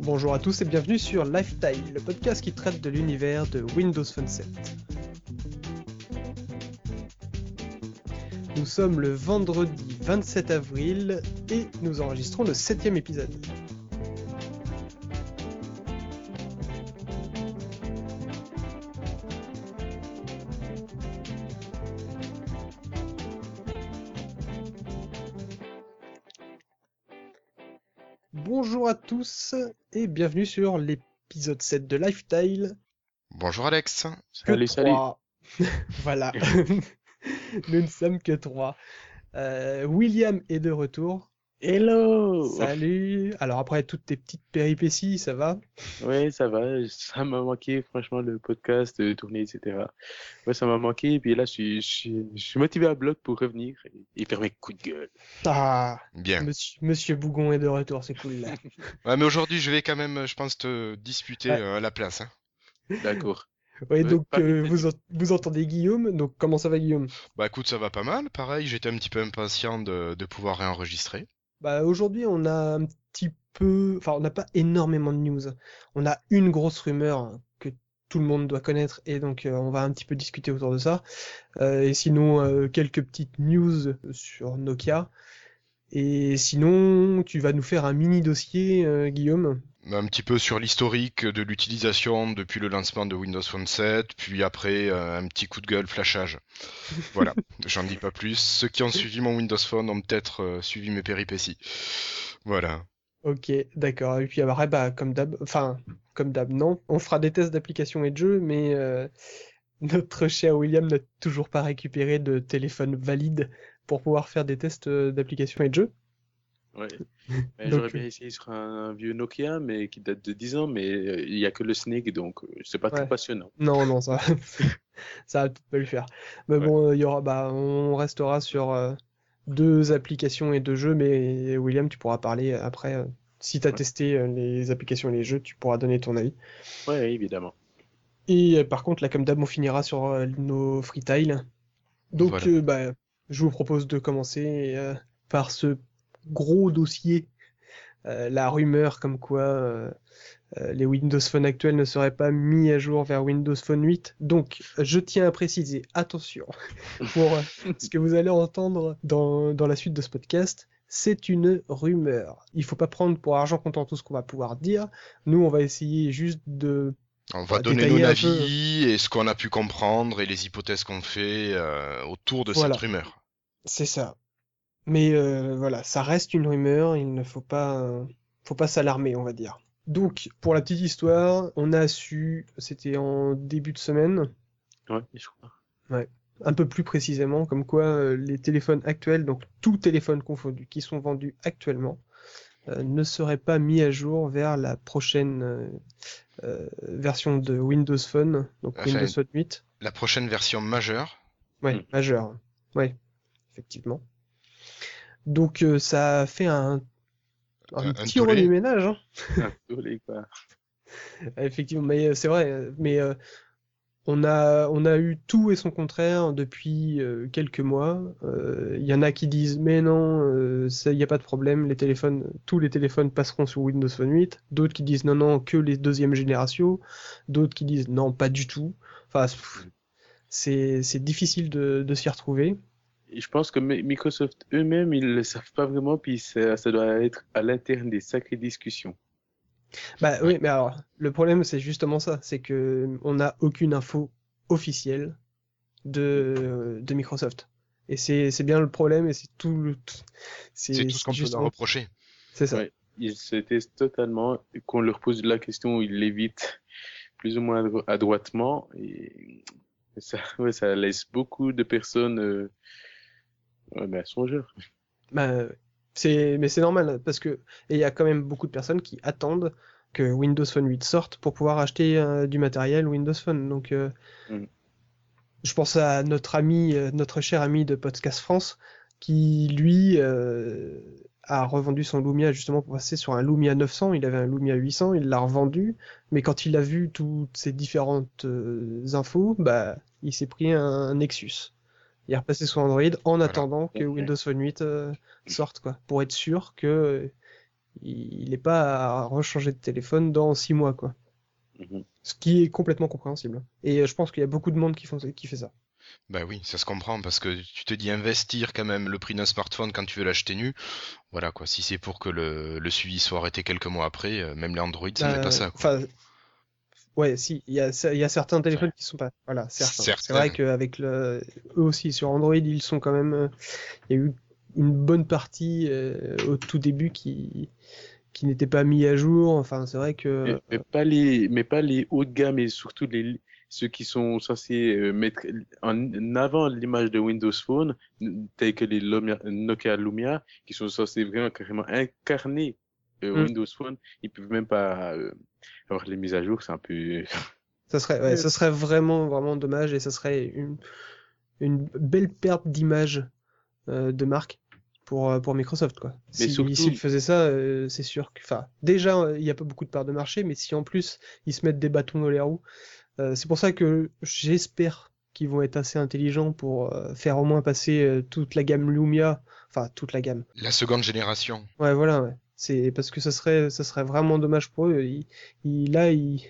Bonjour à tous et bienvenue sur Lifetime, le podcast qui traite de l'univers de Windows Phone 7. Nous sommes le vendredi 27 avril et nous enregistrons le septième épisode. Tous et bienvenue sur l'épisode 7 de Lifestyle. Bonjour Alex. Que Salut, voilà. Nous ne sommes que trois. Euh, William est de retour. Hello Salut. Alors après toutes tes petites péripéties, ça va? Ouais, ça va, ça m'a manqué, franchement, le podcast, de tourner, etc. Ouais, ça m'a manqué, et puis là, je suis, je suis, je suis motivé à bloc pour revenir et, et faire mes coups de gueule. Ah, Bien. monsieur, monsieur Bougon est de retour, c'est cool là. Ouais, mais aujourd'hui, je vais quand même, je pense, te disputer Ouais. euh, la place. hein. D'accord. Ouais, Ouais, donc euh, vous entendez Guillaume, donc comment ça va Guillaume? Bah écoute, ça va pas mal. Pareil, j'étais un petit peu impatient de, de pouvoir réenregistrer. Bah aujourd'hui on a un petit peu, enfin on n'a pas énormément de news. On a une grosse rumeur que tout le monde doit connaître et donc euh, on va un petit peu discuter autour de ça. Euh, et sinon euh, quelques petites news sur Nokia. Et sinon tu vas nous faire un mini dossier euh, Guillaume. Un petit peu sur l'historique de l'utilisation depuis le lancement de Windows Phone 7, puis après euh, un petit coup de gueule flashage. Voilà, j'en dis pas plus. Ceux qui ont suivi mon Windows Phone ont peut-être euh, suivi mes péripéties. Voilà. Ok, d'accord. Et puis après bah comme d'hab, enfin comme d'hab non, on fera des tests d'applications et de jeux, mais euh, notre cher William n'a toujours pas récupéré de téléphone valide pour pouvoir faire des tests euh, d'applications et de jeux. Ouais. J'aurais bien essayé sur un, vieux Nokia, mais qui date de 10 ans, mais euh, il y a que le Snake, donc euh, c'est pas très Ouais. passionnant. Non, non, ça, ça va peut-être pas le faire. Mais Ouais. bon, euh, il y aura, bah, on restera sur euh, deux applications et deux jeux, mais William, tu pourras parler après. euh, si tu as Ouais. testé euh, les applications et les jeux, tu pourras donner ton avis. Ouais, évidemment. Et euh, par contre, là, comme d'hab, on finira sur euh, nos freetiles. Donc, Voilà. euh, bah, je vous propose de commencer euh, par ce gros dossier, euh, la rumeur comme quoi euh, les Windows Phone actuels ne seraient pas mis à jour vers Windows Phone 8. Donc, je tiens à préciser, attention, pour ce que vous allez entendre dans, dans la suite de ce podcast, c'est une rumeur. Il faut pas prendre pour argent comptant tout ce qu'on va pouvoir dire. Nous, on va essayer juste de On va donner nos peu. avis et ce qu'on a pu comprendre et les hypothèses qu'on fait euh, autour de Voilà. cette rumeur. C'est ça. Mais euh, voilà, ça reste une rumeur, il ne faut pas, euh, faut pas s'alarmer, on va dire. Donc, pour la petite histoire, on a su, c'était en début de semaine, Ouais, je crois. un peu plus précisément, comme quoi euh, les téléphones actuels, donc tout téléphone confondu, qui sont vendus actuellement, euh, ne seraient pas mis à jour vers la prochaine euh, euh, version de Windows Phone, donc Enfin, Windows Phone 8. La prochaine version majeure, Ouais, Mm. majeur. Ouais, effectivement. Donc euh, ça a fait un, un Un- petit tollé. remue-ménage, hein. Un tollé, quoi. Effectivement, mais euh, c'est vrai. Mais euh, on a on a eu tout et son contraire depuis euh, quelques mois. Il y en a qui disent mais non, euh, ça y a pas de problème, les téléphones, tous les téléphones passeront sur Windows Phone 8. D'autres qui disent non non que les deuxième génération. D'autres qui disent non pas du tout. Enfin pff, c'est c'est difficile de de s'y retrouver. Je pense que Mi- Microsoft eux-mêmes, ils le savent pas vraiment, puis ça, ça doit être à l'interne des sacrées discussions. Bah oui, mais alors, le problème, c'est justement ça, c'est que on n'a aucune info officielle de, de Microsoft. Et c'est, c'est bien le problème, et c'est tout le, c'est tout ce qu'on peut leur reprocher. C'est ça. Ouais. Ils se testent totalement, qu'on leur pose la question, ils l'évitent plus ou moins adro- adroitement, et ça, ouais, ça laisse beaucoup de personnes, euh, ouais, ben, songeurs. Bah, c'est, mais c'est normal, parce que, il y a quand même beaucoup de personnes qui attendent que Windows Phone 8 sorte pour pouvoir acheter euh, du matériel Windows Phone. Donc, euh, Mm. je pense à notre ami, euh, notre cher ami de Podcast France, qui lui euh, a revendu son Lumia justement pour passer sur un Lumia 900. Il avait un Lumia 800, il l'a revendu, mais quand il a vu toutes ces différentes infos, bah, il s'est pris un, Nexus. Il est repassé sur Android en attendant que. Windows Phone 8 euh, sorte, quoi, pour être sûr que euh, Il n'est pas à rechanger de téléphone dans six mois, quoi. Mhm. Ce qui est complètement compréhensible. Et euh, je pense qu'il y a beaucoup de monde qui, font, qui fait ça. Bah oui, ça se comprend parce que tu te dis investir quand même le prix d'un smartphone quand tu veux l'acheter nu. Voilà quoi, si c'est pour que le, le suivi soit arrêté quelques mois après, euh, même les Android, ça n'est Bah, pas ça. Quoi. Ouais, si, il y a, y a certains téléphones qui sont pas. Voilà, certains. C'est vrai qu'avec le, eux aussi sur Android, ils sont quand même. euh, Il y a eu une bonne partie euh, au tout début qui qui n'était pas mis à jour. Enfin, c'est vrai que. Mais, mais pas les, mais pas les hauts de gamme et surtout les, ceux qui sont censés euh, mettre en avant l'image de Windows Phone, tels que les Lumia- Nokia Lumia, qui sont censés vraiment carrément incarner euh, Mm. Windows Phone. Ils peuvent même pas euh, avoir les mises à jour, c'est un peu. Ça serait, ouais, ça serait vraiment, vraiment dommage et ça serait une, une belle perte d'image euh, de marque pour, euh, pour Microsoft, quoi. Mais Si, surtout- s'ils faisaient ça, euh, c'est sûr que, enfin, déjà, euh, il n'y a pas beaucoup de parts de marché, mais si en plus ils se mettent des bâtons dans les roues, euh, c'est pour ça que j'espère qu'ils vont être assez intelligents pour euh, faire au moins passer euh, toute la gamme Lumia, enfin, toute la gamme. La seconde génération. Ouais, voilà, ouais. C'est parce que ça serait, ça serait vraiment dommage pour eux. Ils, ils- là, ils,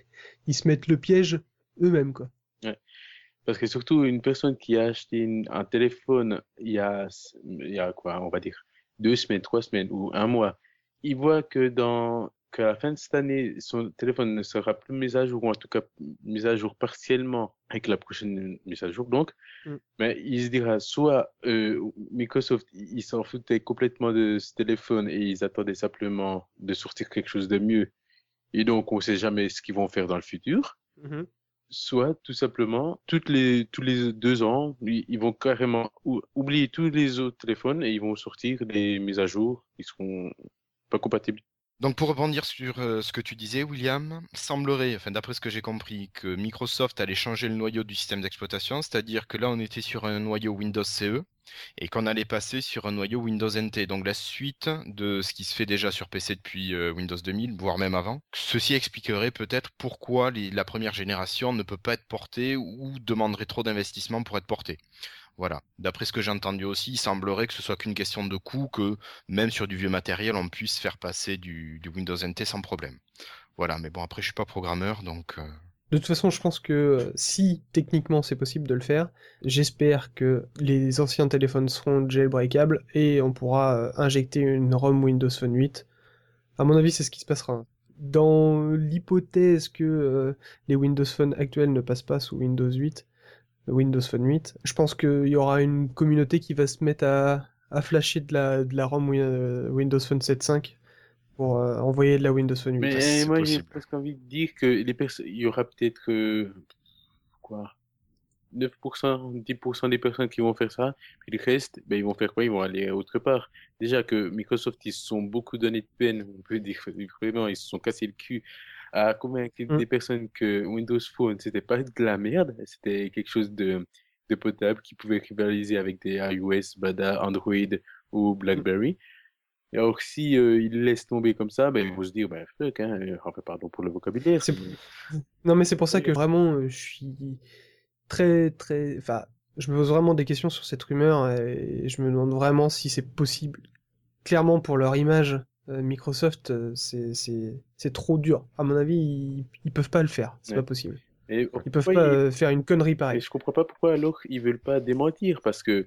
ils se mettent le piège eux-mêmes, quoi. Parce que surtout, une personne qui a acheté un téléphone il y a, il y a quoi, on va dire, deux semaines, trois semaines ou un mois, il voit que dans, qu'à la fin de cette année, son téléphone ne sera plus mis à jour, ou en tout cas mis à jour partiellement avec la prochaine mise à jour, donc, Mm. mais il se dira, soit euh, Microsoft, ils s'en foutaient complètement de ce téléphone et ils attendaient simplement de sortir quelque chose de mieux, et donc on sait jamais ce qu'ils vont faire dans le futur Mhm. soit tout simplement toutes les tous les deux ans ils, ils vont carrément ou- oublier tous les autres téléphones et ils vont sortir des mises à jour qui seront pas compatibles. Donc pour rebondir sur euh, ce que tu disais, William, semblerait, enfin d'après ce que j'ai compris, que Microsoft allait changer le noyau du système d'exploitation, c'est-à-dire que là on était sur un noyau Windows CE et qu'on allait passer sur un noyau Windows NT, donc la suite de ce qui se fait déjà sur PC depuis euh, Windows 2000, voire même avant. Ceci expliquerait peut-être pourquoi la première génération ne peut pas être portée ou demanderait trop d'investissement pour être portée. Voilà. D'après ce que j'ai entendu aussi, il semblerait que ce soit qu'une question de coût, que même sur du vieux matériel, on puisse faire passer du, Windows NT sans problème. Voilà, mais bon, après, je suis pas programmeur, donc... euh, De toute façon, je pense que euh, si techniquement c'est possible de le faire, j'espère que les anciens téléphones seront jailbreakables et on pourra euh, injecter une ROM Windows Phone 8. À mon avis, c'est ce qui se passera. Dans l'hypothèse que les Windows Phone actuels ne passent pas sous Windows 8, Windows Phone 8, je pense qu'il y aura une communauté qui va se mettre à, à flasher de la, de la ROM euh, Windows Phone 7.5 pour euh, envoyer de la Windows Phone 8. Mais moi j'ai presque envie de dire que les personnes il y aura peut-être euh, quoi 9%, 10% des personnes qui vont faire ça, puis le reste, ben, ils vont faire quoi? Ils vont aller autre part. Déjà que Microsoft, ils se sont beaucoup donné de peine, on peut dire vraiment, ils se sont cassés le cul à convaincre Mm. des personnes que Windows Phone, c'était pas de la merde, c'était quelque chose de, de potable qui pouvait rivaliser avec des iOS, Bada, Android ou BlackBerry. Et alors, si euh, ils laissent tomber comme ça, ben, ils vont se dire, ben, fuck, hein, euh, enfin, pardon pour le vocabulaire. Non, mais c'est pour ça que vraiment, euh, je suis très, très. Enfin, je me pose vraiment des questions sur cette rumeur et je me demande vraiment si c'est possible. Clairement, pour leur image, Microsoft, euh, c'est trop dur. À mon avis, ils, ils peuvent pas le faire. C'est Ouais. pas possible. Et Ils peuvent pas ils- euh, faire une connerie Et pareille. je comprends pas pourquoi alors ils veulent pas démentir parce que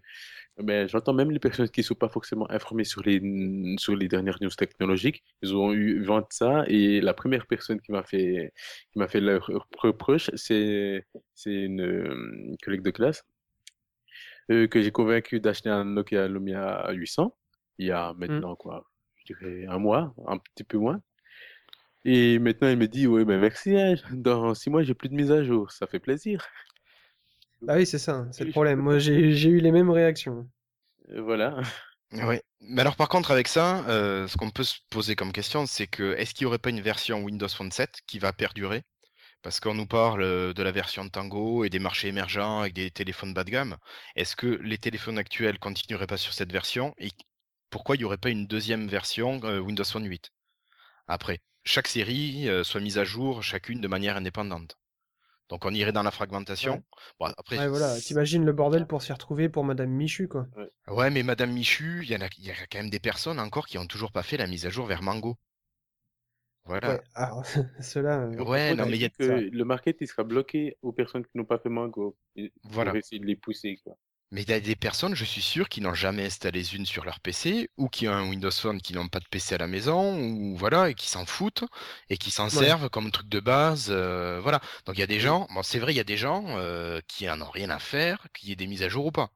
ben, j'entends même les personnes qui sont pas forcément informées sur les sur les dernières news technologiques, ils ont eu vent de ça et la première personne qui m'a fait qui m'a fait leur reproche, c'est c'est une euh, collègue de classe euh, que j'ai convaincu d'acheter un Nokia Lumia 800 il y a maintenant quoi, je dirais un mois, un petit peu moins. Et maintenant, il me dit, ouais, ben merci, hein, dans six mois, j'ai plus de mise à jour, ça fait plaisir. Ah oui, c'est ça, c'est le Oui, problème. Moi, j'ai j'ai eu les mêmes réactions. Voilà. Oui. Mais alors par contre avec ça, euh, ce qu'on peut se poser comme question, c'est que est-ce qu'il n'y aurait pas une version Windows Phone 7 qui va perdurer? Parce qu'on nous parle euh, de la version Tango et des marchés émergents avec des téléphones bas de gamme. Est-ce que les téléphones actuels continueraient pas sur cette version? Et pourquoi il n'y aurait pas une deuxième version euh, Windows Phone 8? Après, chaque série euh, soit mise à jour, chacune de manière indépendante. Donc on irait dans la fragmentation. Ouais. Bon, après, Ouais, voilà. T'imagines le bordel pour s'y retrouver pour Madame Michu, quoi. Ouais, mais Madame Michu, il y en a, il y a quand même des personnes encore qui ont toujours pas fait la mise à jour vers Mango. Voilà. Ouais, alors, ceux-là. euh, Ouais, On non, mais il y a dit que le market il sera bloqué aux personnes qui n'ont pas fait Mango. Il Voilà. faut essayer de les pousser quoi. Mais il y a des personnes, je suis sûr, qui n'ont jamais installé une sur leur PC, ou qui ont un Windows Phone qui n'ont pas de PC à la maison, ou voilà, et qui s'en foutent, et qui s'en servent comme truc de base, euh, voilà. Donc il y a des gens, bon c'est vrai, il y a des gens euh, qui en ont rien à faire, qu'il y ait des mises à jour ou pas.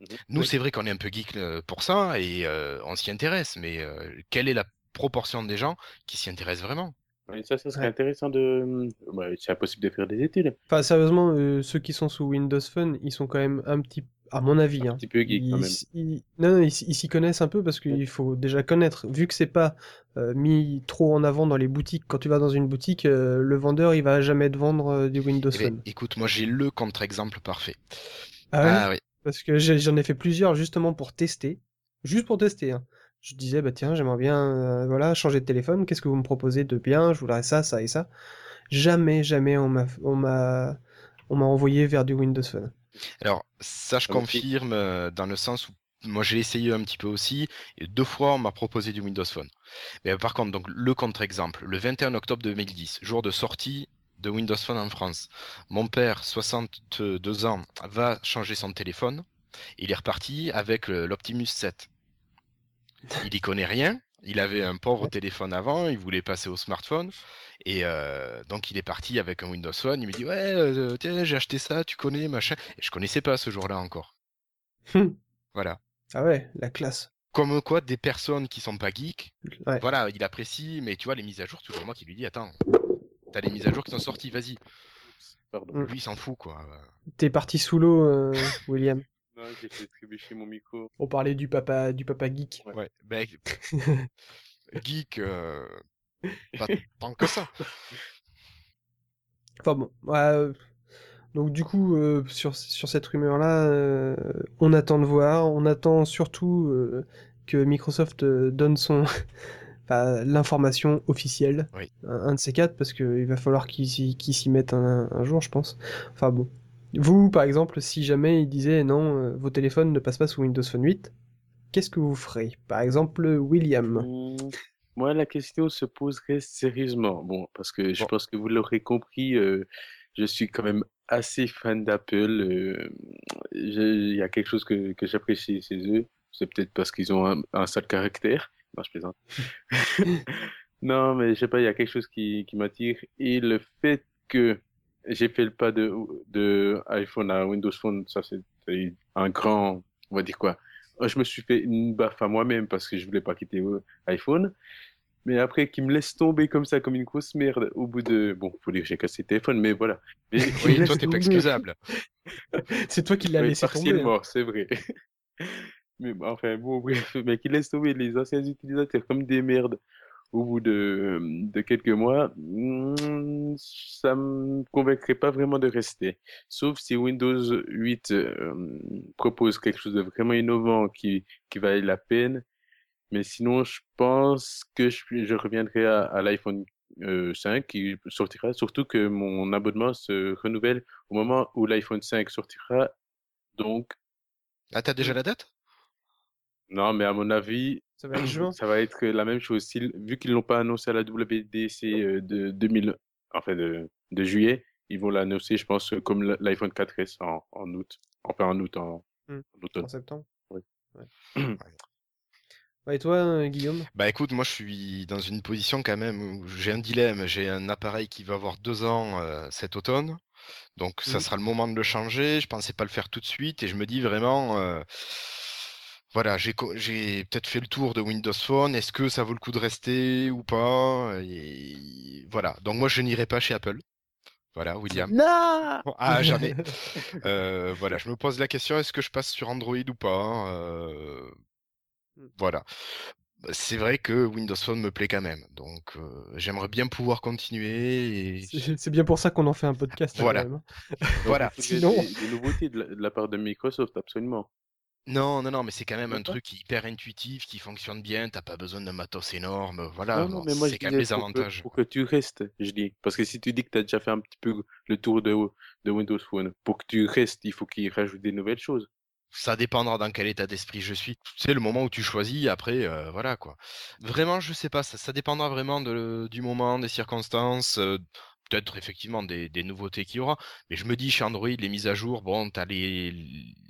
Mhm. Nous, Oui. c'est vrai qu'on est un peu geek euh, pour ça, et euh, on s'y intéresse, mais quelle est la proportion des gens qui s'y intéressent vraiment? Et ça, ça serait Ouais. intéressant de. Ouais, c'est impossible de faire des études. Enfin, sérieusement, euh, ceux qui sont sous Windows Phone, ils sont quand même un petit, à mon avis, Un hein, petit peu geek ils, quand même. ils- non, non, ils, s'y connaissent un peu parce qu'il faut déjà connaître. Vu que c'est pas euh, mis trop en avant dans les boutiques, quand tu vas dans une boutique, euh, le vendeur il va jamais te vendre euh, du Windows Eh ben, Phone. Écoute, moi j'ai le contre-exemple parfait. Ah ouais? Ah oui. Parce que j'en ai fait plusieurs justement pour tester, juste pour tester. hein. Je disais bah tiens j'aimerais bien euh, voilà changer de téléphone. Qu'est-ce que vous me proposez de bien? Je voudrais ça, ça et ça. Jamais jamais on m'a on m'a on m'a envoyé vers du Windows Phone. Alors, ça, je Ah, confirme euh, dans le sens où moi j'ai essayé un petit peu aussi, et deux fois on m'a proposé du Windows Phone. Mais par contre, donc le contre-exemple, le 21 octobre 2010, jour de sortie de Windows Phone en France, mon père, 62 ans, va changer son téléphone. Il est reparti avec le- l'Optimus 7. Il y connaît rien. Il avait un pauvre téléphone avant, il voulait passer au smartphone. Et euh, donc il est parti avec un Windows Phone. Il me dit ouais, euh, tiens, j'ai acheté ça, tu connais machin. Et je connaissais pas ce jour-là encore. Hum. Voilà. Ah ouais la classe. Comme quoi, des personnes qui sont pas geeks, Ouais. voilà, il apprécie, mais tu vois les mises à jour, toujours moi qui lui dis attends, t'as les mises à jour qui sont sorties, vas-y. Pardon. Lui il s'en fout quoi. T'es parti sous l'eau, euh, William. J'ai fait trébucher mon micro. On parlait du papa, du papa geek. Ouais, ben, geek, euh, pas tant que ça. Enfin bon, ouais, euh, donc du coup, euh, sur, sur cette rumeur-là, euh, on attend de voir. On attend surtout euh, que Microsoft donne son, enfin, l'information officielle, Oui. un, un de ces quatre, parce qu'il va falloir qu'ils s'y qu'ils s'y mettent un, un jour, je pense. Enfin bon. Vous, par exemple, si jamais ils disaient non, euh, vos téléphones ne passent pas sous Windows Phone 8, qu'est-ce que vous ferez? Par exemple, William. Hmm, Moi, la question se poserait sérieusement. Bon, parce que je Bon. pense que vous l'aurez compris, euh, je suis quand même assez fan d'Apple. euh, Il y a quelque chose que, que j'apprécie chez eux. C'est peut-être parce qu'ils ont un, un sale caractère. Non, je plaisante. Non, mais je sais pas, il y a quelque chose qui, qui m'attire. Et le fait que j'ai fait le pas de, de iPhone à Windows Phone, ça c'est un grand, on va dire quoi. Je me suis fait une baffe à moi-même parce que je voulais pas quitter euh, iPhone. Mais après, qu'il me laisse tomber comme ça, comme une grosse merde, au bout de... Bon, faut dire que j'ai cassé le téléphone, mais voilà. Mais Oui, toi t'es pas excusable. C'est toi qui l'as oui, laissé tomber. hein. c'est vrai. Mais enfin, bon, bref, mais qui laisse tomber les anciens utilisateurs comme des merdes au bout de, de quelques mois, hmm, ça me convaincrait pas vraiment de rester. Sauf si Windows 8 euh, propose quelque chose de vraiment innovant qui, qui vaille la peine. Mais sinon, je pense que je, je reviendrai à, à l'iPhone euh, 5 qui sortira, surtout que mon abonnement se renouvelle au moment où l'iPhone 5 sortira. Donc, Ah t'as déjà la date? Non, mais à mon avis, Ça va être juin. ça va être la même chose. Vu qu'ils l'ont pas annoncé à la WDC euh, de 2000, enfin de, de juillet, ils vont l'annoncer, je pense, comme l'iPhone 4S en, en août. Enfin, en août, en, en automne. En septembre. Oui. Ouais. Ouais, et toi, euh, Guillaume? Bah écoute, moi je suis dans une position quand même où j'ai un dilemme. J'ai un appareil qui va avoir deux ans euh, cet automne, donc ça Mhm. sera le moment de le changer. Je pensais pas le faire tout de suite et je me dis vraiment, euh, voilà, j'ai peut-être fait le tour de Windows Phone. Est-ce que ça vaut le coup de rester ou pas? Et voilà. Donc moi je n'irai pas chez Apple. Voilà, William. Non Ah jamais. Euh, voilà, je me pose la question, est-ce que je passe sur Android ou pas Euh, Voilà. C'est vrai que Windows Phone me plaît quand même, donc euh, j'aimerais bien pouvoir continuer. Et... C'est bien pour ça qu'on en fait un podcast. hein, Voilà. quand même, hein. Donc, Voilà. Sinon- des, des nouveautés de la, de la part de Microsoft, absolument. Non, non, non, mais c'est quand même un truc hyper intuitif, qui fonctionne bien, t'as pas besoin d'un matos énorme, voilà, Non, non, mais moi je c'est quand même les que, avantages. pour que tu restes, je dis. Parce que si tu dis que tu as déjà fait un petit peu le tour de, de Windows Phone, pour que tu restes, il faut qu'il rajoute des nouvelles choses. Ça dépendra dans quel état d'esprit je suis. C'est le moment où tu choisis, après, euh, voilà quoi. Vraiment, je sais pas, ça, ça dépendra vraiment de, du moment, des circonstances, euh, peut-être effectivement des, des nouveautés qu'il y aura. Mais je me dis, chez Android, les mises à jour, bon, t'as les,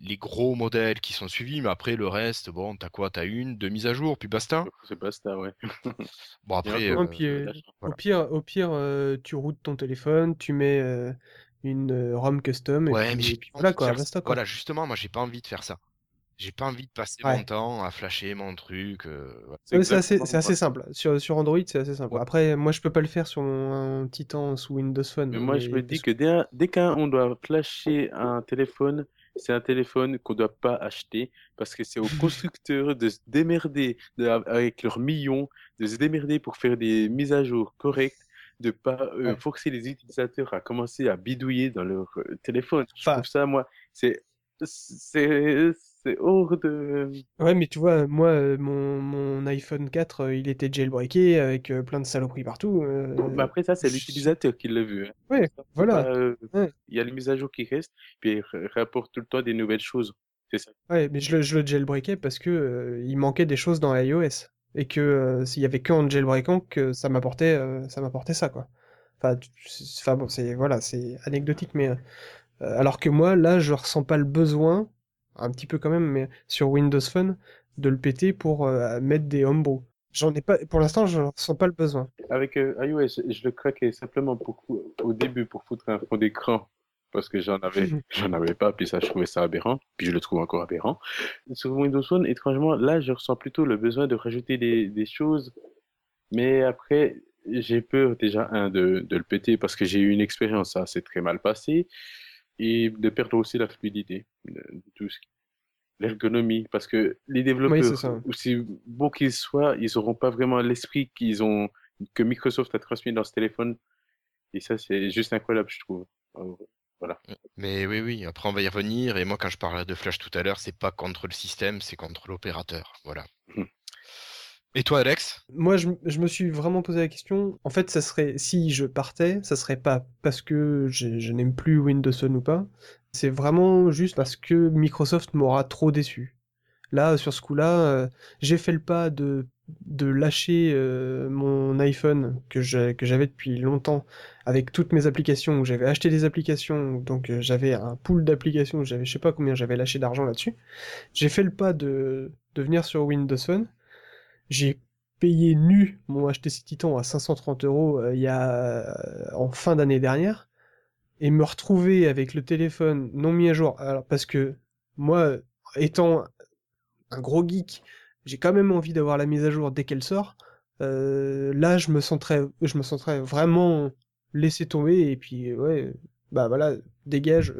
les gros modèles qui sont suivis, mais après, le reste, bon, t'as quoi? T'as une, deux mises à jour, puis basta. C'est basta, ouais. Bon, après, euh, puis, euh, voilà. Au pire, au pire euh, tu routes ton téléphone, tu mets euh, une euh, ROM custom et Ouais, mais puis, voilà envie de quoi, faire basta ça. quoi. Voilà, justement, moi, j'ai pas envie de faire ça. J'ai pas envie de passer Ouais. mon temps à flasher mon truc. euh. C'est Ouais, c'est assez, simple. Sur, sur Android, c'est assez simple. Ouais. Après, moi, je peux pas le faire sur mon un Titan sous Windows Phone. Mais moi, je me dis que dès, dès qu'on doit flasher un téléphone, c'est un téléphone qu'on doit pas acheter parce que c'est aux constructeurs de se démerder de- avec leurs millions, de se démerder pour faire des mises à jour correctes, de pas euh, Ouais. forcer les utilisateurs à commencer à bidouiller dans leur euh, téléphone. Je Enfin- trouve ça, moi, c'est c'est c'est hors de. Ouais, mais tu vois, moi, euh, mon, mon iPhone 4, euh, il était jailbreaké avec euh, plein de saloperies partout. euh, Mais après ça, c'est l'utilisateur qui l'a vu. hein. Ouais, voilà. euh, Ouais. Il y a les mises à jour qui restent, puis il rapporte tout le temps des nouvelles choses. C'est ça. Ouais, mais je le, je le jailbreakais parce que euh, il manquait des choses dans iOS. Et que s'il y avait que en jailbreakant que ça m'apportait ça m'apportait ça, quoi. Enfin, bon, c'est voilà, c'est anecdotique, mais alors que moi, là, je ressens pas le besoin, un petit peu quand même, mais sur Windows Phone, de le péter pour euh, mettre des homebrew. J'en ai pas, pour l'instant, je ressens pas le besoin. Avec euh, iOS, je le craquais simplement pour, au début pour foutre un fond d'écran parce que j'en avais, j'en avais pas, puis ça, je trouvais ça aberrant, puis je le trouve encore aberrant. Sur Windows Phone, étrangement, là, je ressens plutôt le besoin de rajouter des, des choses, mais après, j'ai peur déjà, un, de, de le péter parce que j'ai eu une expérience, ça s'est très mal passé, et de perdre aussi la fluidité tout ce qui l'ergonomie, parce que les développeurs, aussi beaux qu'ils soient, ils n'auront pas vraiment l'esprit qu'ils ont, que Microsoft a transmis dans ce téléphone. Et ça, c'est juste incroyable, je trouve. Euh, Voilà. Mais oui, oui, après on va y revenir. Et moi, quand je parlais de Flash tout à l'heure, c'est pas contre le système, c'est contre l'opérateur. Voilà. Et toi, Alex? Moi, je, me suis vraiment posé la question. En fait, ça serait, si je partais, ça serait pas parce que je, n'aime plus Windows ou pas. C'est vraiment juste parce que Microsoft m'aura trop déçu. Là, sur ce coup-là, euh, j'ai fait le pas de, de lâcher euh, mon iPhone que j'avais depuis longtemps avec toutes mes applications, où j'avais acheté des applications, donc euh, j'avais un pool d'applications, j'avais, je sais pas combien j'avais lâché d'argent là-dessus. J'ai fait le pas de, de venir sur Windows Phone. J'ai payé nu mon HTC Titan à 530 euros euh, il y a euh, en fin d'année dernière et me retrouver avec le téléphone non mis à jour. Alors parce que moi, étant un gros geek, j'ai quand même envie d'avoir la mise à jour dès qu'elle sort. Euh, là, je me sentirais, je me vraiment laissé tomber et puis ouais, bah voilà, dégage.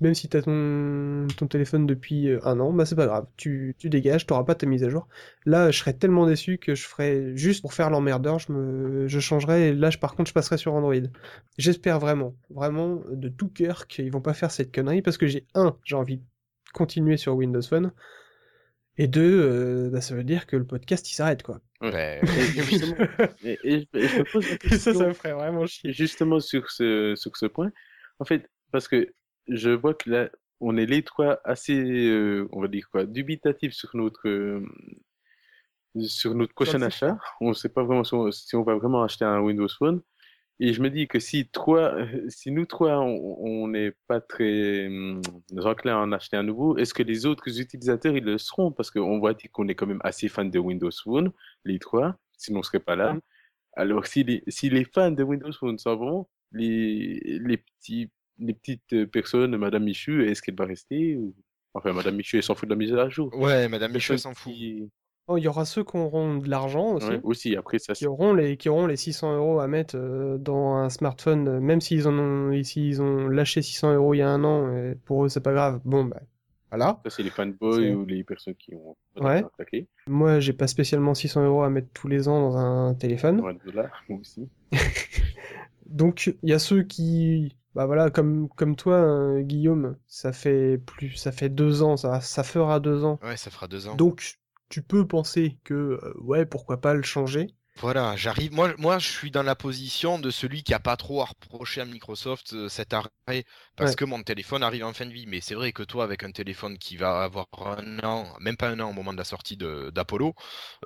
Même si t'as ton, ton téléphone depuis euh, un an, bah c'est pas grave, tu, tu dégages, t'auras pas ta mise à jour. Là, je serais tellement déçu que je ferais juste pour faire l'emmerdeur, je me, je changerais. Et là, je, par contre, je passerai sur Android. J'espère vraiment, vraiment de tout cœur qu'ils vont pas faire cette connerie parce que j'ai un, j'ai envie de continuer sur Windows Phone, et deux, euh, bah, ça veut dire que le podcast il s'arrête quoi. Et justement, et, et je, et je me pose la Et question, ça, ça me ferait vraiment chier. justement sur ce, sur ce point. En fait, parce que je vois que là, on est les trois assez, euh, on va dire quoi, dubitatifs sur notre, euh, sur notre prochain achat. On ne sait pas vraiment si on, si on va vraiment acheter un Windows Phone. Et je me dis que si trois, si nous trois, on n'est pas très hum, enclins à en acheter un nouveau, est-ce que les autres utilisateurs, ils le seront? Parce qu'on voit qu'on est quand même assez fans de Windows Phone, les trois, sinon on ne serait pas là. Alors, si les, si les fans de Windows Phone s'en vont, les, les petits, les petites personnes, Madame Michu, est-ce qu'elle va rester? ou- Enfin, Madame Michu, elle s'en fout de la mise à jour. ouais, Madame Michel Personne s'en fout. qui- Oh, il y aura ceux qui auront de l'argent aussi. Ouais, aussi, après, ça, qui auront les qui auront les 600 euros à mettre euh, dans un smartphone, euh, même s'ils en ont s'ils ont lâché 600 euros il y a un an, et pour eux c'est pas grave. Bon bah voilà. ça, c'est les fanboys ou les personnes qui ont Ouais. attaqué. Moi j'ai pas spécialement 600 euros à mettre tous les ans dans un téléphone. Ouais, de dollars, moi aussi. donc il y a ceux qui, bah voilà, comme comme toi, hein, Guillaume, ça fait plus, ça fait deux ans, ça, ça fera deux ans. Ouais, ça fera deux ans. Donc tu peux penser que euh, ouais, pourquoi pas le changer. Voilà, j'arrive. Moi, moi, je suis dans la position de celui qui a pas trop à reprocher à Microsoft euh, cet arrêt parce Ouais. que mon téléphone arrive en fin de vie. Mais c'est vrai que toi, avec un téléphone qui va avoir un an, même pas un an au moment de la sortie d'Apollo,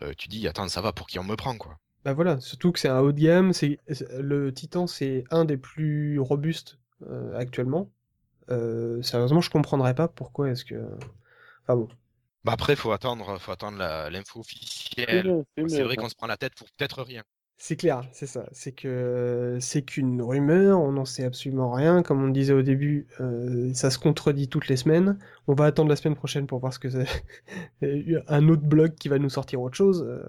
euh, tu dis attends, ça va pour qui on me prend quoi. Bah voilà, surtout que c'est un haut de gamme, c'est le Titan, c'est un des plus robustes euh, actuellement. Euh, sérieusement, je comprendrais pas pourquoi est-ce que. Enfin bon. Bah après, faut attendre, faut attendre l'info officielle. c'est vrai. vrai qu'on se prend la tête pour peut-être rien. C'est clair, c'est ça. C'est que c'est qu'une rumeur, on n'en sait absolument rien. Comme on disait au début, euh, ça se contredit toutes les semaines. On va attendre la semaine prochaine pour voir ce que c'est. Un autre blog qui va nous sortir autre chose. euh,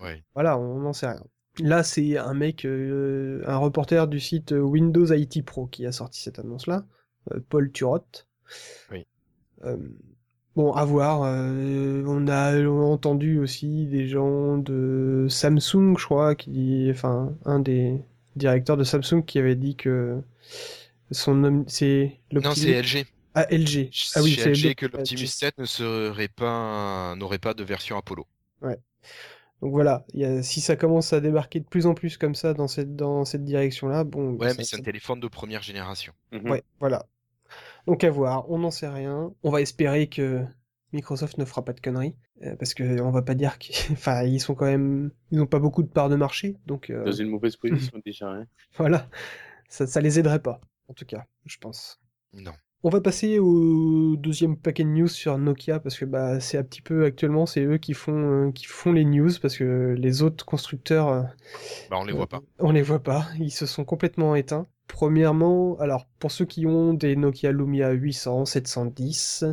Ouais. Voilà, on n'en sait rien. Là, c'est un mec, euh, un reporter du site Windows IT Pro qui a sorti cette annonce-là, euh, Paul Turot. Oui. Euh, bon, à voir. euh, on a entendu aussi des gens de Samsung, je crois, qui, enfin, un des directeurs de Samsung qui avait dit que son om- c'est Non, c'est LG. Ah, LG. Ah oui, c'est LG le- que l'Optimus 7 ne serait pas, n'aurait pas de version Apollo. Donc voilà, il y a, si ça commence à débarquer de plus en plus comme ça dans cette, dans cette direction-là, bon, Ouais, ça- mais c'est un téléphone de première génération. Mhm. Ouais, voilà. Donc à voir, on n'en sait rien. On va espérer que Microsoft ne fera pas de conneries, euh, parce que on va pas dire qu'ils, enfin, ils sont quand même, ils n'ont pas beaucoup de parts de marché, donc euh, Dans une mauvaise position déjà. Hein. voilà, ça, ça les aiderait pas, en tout cas, je pense. Non. On va passer au deuxième paquet de news sur Nokia parce que bah c'est un petit peu actuellement c'est eux qui font euh, qui font les news parce que les autres constructeurs euh, Bah, on les voit pas. on les voit pas, ils se sont complètement éteints. Premièrement, alors pour ceux qui ont des Nokia Lumia 800, 710,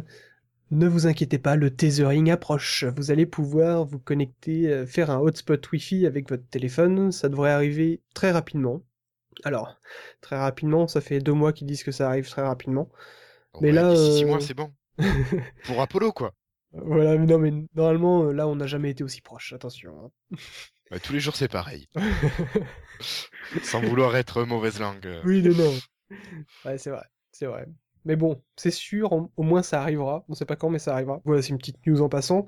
ne vous inquiétez pas, le tethering approche. Vous allez pouvoir vous connecter, euh, faire un hotspot Wi-Fi avec votre téléphone. Ça devrait arriver très rapidement. Alors, très rapidement, ça fait deux mois qu'ils disent que ça arrive très rapidement. Mais Ouais, là, six euh, mois, c'est bon. Pour Apollo, quoi. Voilà, mais non, mais normalement, euh, là, on n'a jamais été aussi proche. Attention. hein. Bah, tous les jours, c'est pareil. Sans vouloir être mauvaise langue. euh. Oui, non, non. Ouais, c'est vrai, c'est vrai. Mais bon, c'est sûr, au au moins ça arrivera. On sait pas quand, mais ça arrivera. Voilà, c'est une petite news en passant.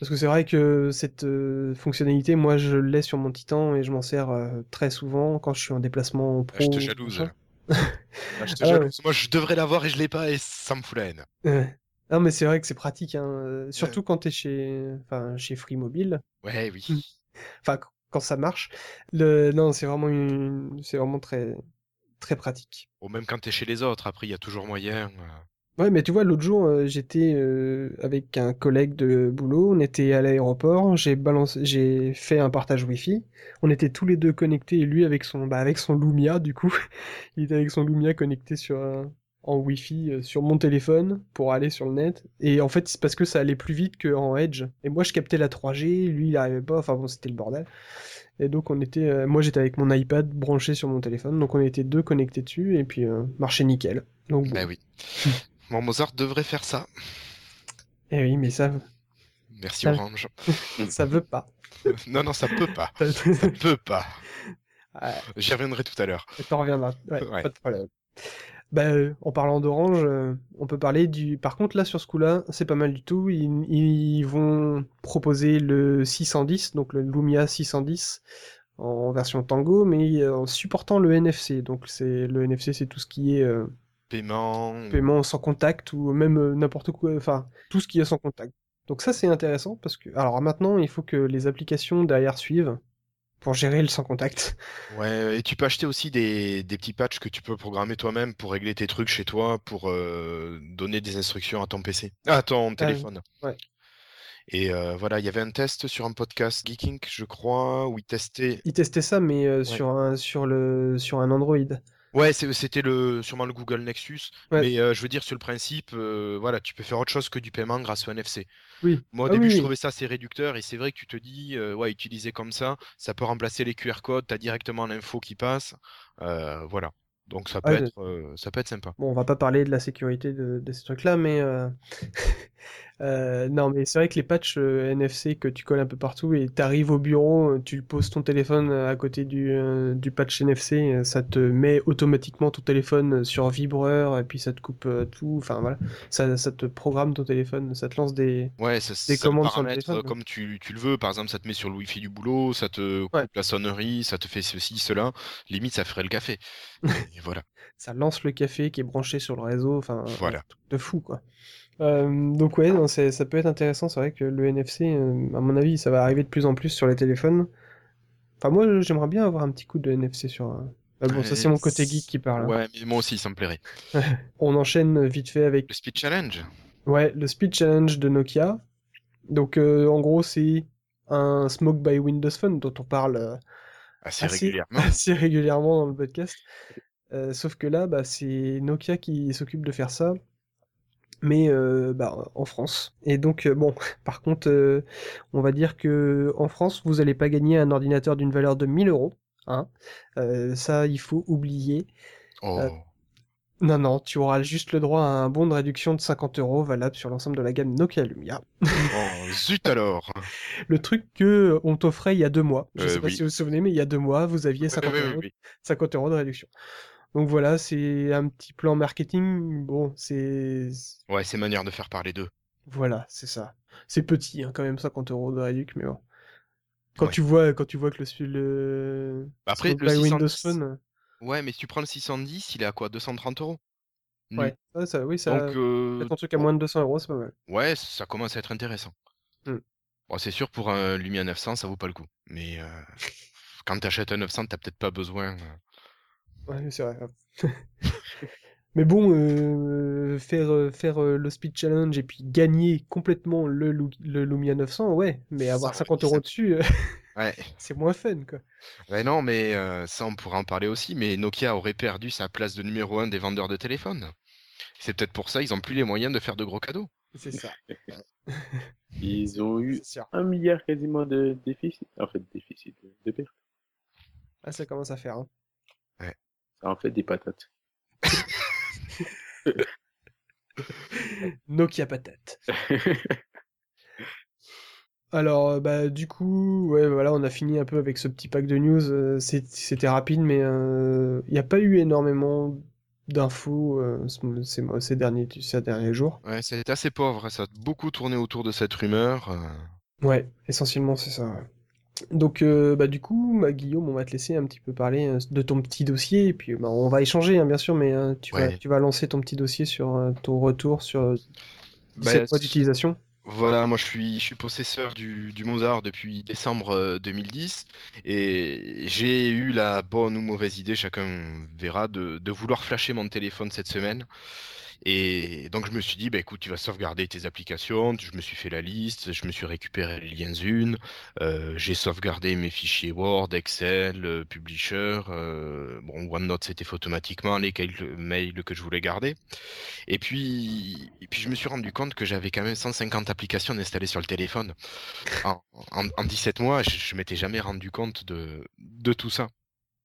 Parce que c'est vrai que cette euh, fonctionnalité, moi, je l'ai sur mon Titan et je m'en sers euh, très souvent quand je suis en déplacement pro. Ah, je te jalouse. Ah, je te Ah ouais. jalouse. Moi, je devrais l'avoir et je l'ai pas et ça me fout la haine. Ouais. Non, mais c'est vrai que c'est pratique, hein. euh, Surtout quand t'es chez, enfin, chez Free Mobile. Ouais, oui. Mm. Enfin, qu- quand ça marche. Le... Non, c'est vraiment une... c'est vraiment très, très pratique. Ou même quand t'es chez les autres, après, il y a toujours moyen. Euh. Ouais, mais tu vois, l'autre jour, euh, j'étais euh, avec un collègue de boulot, on était à l'aéroport, j'ai balancé, j'ai fait un partage Wi-Fi, on était tous les deux connectés, et lui avec son, bah, avec son Lumia, du coup, il était avec son Lumia connecté sur un- en Wi-Fi euh, sur mon téléphone pour aller sur le net, et en fait, c'est parce que ça allait plus vite qu'en Edge, et moi je captais la 3G, lui il arrivait pas, enfin bon, c'était le bordel. Et donc on était, euh, moi j'étais avec mon iPad branché sur mon téléphone, donc on était deux connectés dessus, et puis euh, marchait nickel. Donc bon. Bah oui. Mozart devrait faire ça. Eh oui, mais ça, Merci Ça- Orange. ça veut pas. non, non, ça peut pas. Ça- peut pas. J'y reviendrai tout à l'heure. T'en reviendras. Ouais, Ouais. pas de problème. Euh, en parlant d'Orange, euh, on peut parler du. Par contre, là, sur ce coup-là, c'est pas mal du tout. Ils, ils vont proposer le 610, donc le Lumia 610 en version Tango, mais euh, en supportant le NFC. Donc, c'est le NFC, c'est tout ce qui est euh, Paiement. paiement sans contact ou même euh, n'importe quoi. Enfin, tout ce qui est sans contact. Donc ça, c'est intéressant parce que. Alors maintenant, il faut que les applications derrière suivent pour gérer le sans contact. Ouais, et tu peux acheter aussi des, des petits patchs que tu peux programmer toi-même pour régler tes trucs chez toi, pour euh, donner des instructions à ton PC, ah, à ton téléphone. ouais. Et euh, voilà, il y avait un test sur un podcast Geeking, je crois, où ils testaient. Ils testaient ça, mais euh, sur un sur le sur un Android. Ouais, c'est- c'était le sûrement le Google Nexus, Ouais. mais euh, je veux dire sur le principe, euh, voilà, tu peux faire autre chose que du paiement grâce au NFC. Oui. Moi, au Ah début, oui, je trouvais ça assez réducteur, et c'est vrai que tu te dis, euh, ouais, utiliser comme ça, ça peut remplacer les QR codes, t'as directement l'info qui passe, euh, voilà. Donc ça peut, être, euh, ça peut être sympa. Bon, on va pas parler de la sécurité de, de ces trucs-là, mais euh, euh, non, mais c'est vrai que les patchs NFC que tu colles un peu partout et t'arrives au bureau, tu poses ton téléphone à côté du, du patch NFC, ça te met automatiquement ton téléphone sur vibreur et puis ça te coupe tout. Enfin voilà, ça, ça te programme ton téléphone, ça te lance des. Ouais, ça, Des ça commandes sur le téléphone, comme tu, tu le veux. Par exemple, ça te met sur le Wi-Fi du boulot, ça te coupe Ouais. la sonnerie, ça te fait ceci, cela. Limite, ça ferait le café. Voilà. Ça lance le café qui est branché sur le réseau. Enfin, Voilà. de fou quoi. Euh, donc ouais, non, ça peut être intéressant. C'est vrai que le NFC, euh, à mon avis, ça va arriver de plus en plus sur les téléphones. Enfin moi, j'aimerais bien avoir un petit coup de NFC sur. un- Ah bon, ça c'est mon côté geek qui parle. hein. Ouais, mais moi aussi, ça me plairait. On enchaîne vite fait avec Le Speed Challenge. ouais le Speed Challenge de Nokia. Donc euh, en gros, c'est un Smoke by Windows Phone dont on parle euh, Assez, assez, régulièrement. assez régulièrement dans le podcast. Euh, sauf que là, bah, c'est Nokia qui s'occupe de faire ça, mais euh, bah, en France. Et donc, euh, bon, par contre, on va dire que en France, vous n'allez pas gagner un ordinateur d'une valeur de 1000 euros. Hein. Ça, il faut oublier. Oh. Non, non, tu auras juste le droit à un bon de réduction de 50 euros valable sur l'ensemble de la gamme Nokia Lumia. Oh, zut alors. Le truc que on t'offrait il y a deux mois. Je Euh, sais pas oui. si vous vous souvenez, mais il y a deux mois, vous aviez Oui, 50 oui, oui, euros oui. 50 euros de réduction. Donc voilà, c'est un petit plan marketing. Bon, c'est. Ouais, c'est manière de faire parler d'eux. Voilà, c'est ça. C'est petit, hein, quand même, 50 euros de réduction, mais bon. Quand Ouais. tu vois, quand tu vois que le. le... Après, le by 610, Windows Phone. Ouais, mais si tu prends le 610, il est à quoi? 230 euros. Ouais, ça, ça- oui, ça. Donc, euh, ton truc à moins de 200 euros, c'est pas mal. ouais, ça commence à être intéressant. Hmm. Bon, c'est sûr, pour un Lumia 900, ça vaut pas le coup. Mais euh, quand t'achètes un 900, t'as peut-être pas besoin. Ouais, c'est vrai. Mais bon, euh, faire, euh, faire euh, le Speed Challenge et puis gagner complètement le, Lu- le Lumia 900, ouais, mais avoir ouais, 50 ça- euros dessus, Ouais. c'est moins fun, quoi. Ouais, non, mais euh, ça, on pourra en parler aussi. Mais Nokia aurait perdu sa place de numéro un des vendeurs de téléphones. C'est peut-être pour ça ils ont plus les moyens de faire de gros cadeaux. C'est ça. Ils ont eu un milliard quasiment de déficit. En fait, déficit, de- de perte. Ah, ça commence à faire. Hein. Ça en fait des patates. Nokia patate. Alors, euh, bah, du coup, ouais, voilà, on a fini un peu avec ce petit pack de news. euh, C'était rapide, mais il n'y a pas eu énormément d'infos euh, ce- ces, ces derniers, ces derniers jours. Ouais, c'est assez pauvre. Ça a beaucoup tourné autour de cette rumeur. euh. Ouais, essentiellement, c'est ça. ouais. Donc, euh, bah, du coup, bah, Guillaume, on va te laisser un petit peu parler euh, de ton petit dossier, et puis bah, on va échanger, hein, bien sûr, mais euh, tu vas, Ouais. tu vas lancer ton petit dossier sur ton retour sur Bah, 17 mois d'utilisation. Voilà, moi je suis, je suis possesseur du, du Mozart depuis décembre euh, 2010 et j'ai eu la bonne ou mauvaise idée, chacun verra, de, de vouloir flasher mon téléphone cette semaine. Et donc je me suis dit, bah écoute, tu vas sauvegarder tes applications, je me suis fait la liste, je me suis récupéré les liens une, euh, j'ai sauvegardé mes fichiers Word, Excel, euh, Publisher, euh, bon OneNote c'était automatiquement, les quelques mails que je voulais garder. Et puis, et puis je me suis rendu compte que j'avais quand même 150 applications installées sur le téléphone. En 17 mois, je, je m'étais jamais rendu compte de, de tout ça.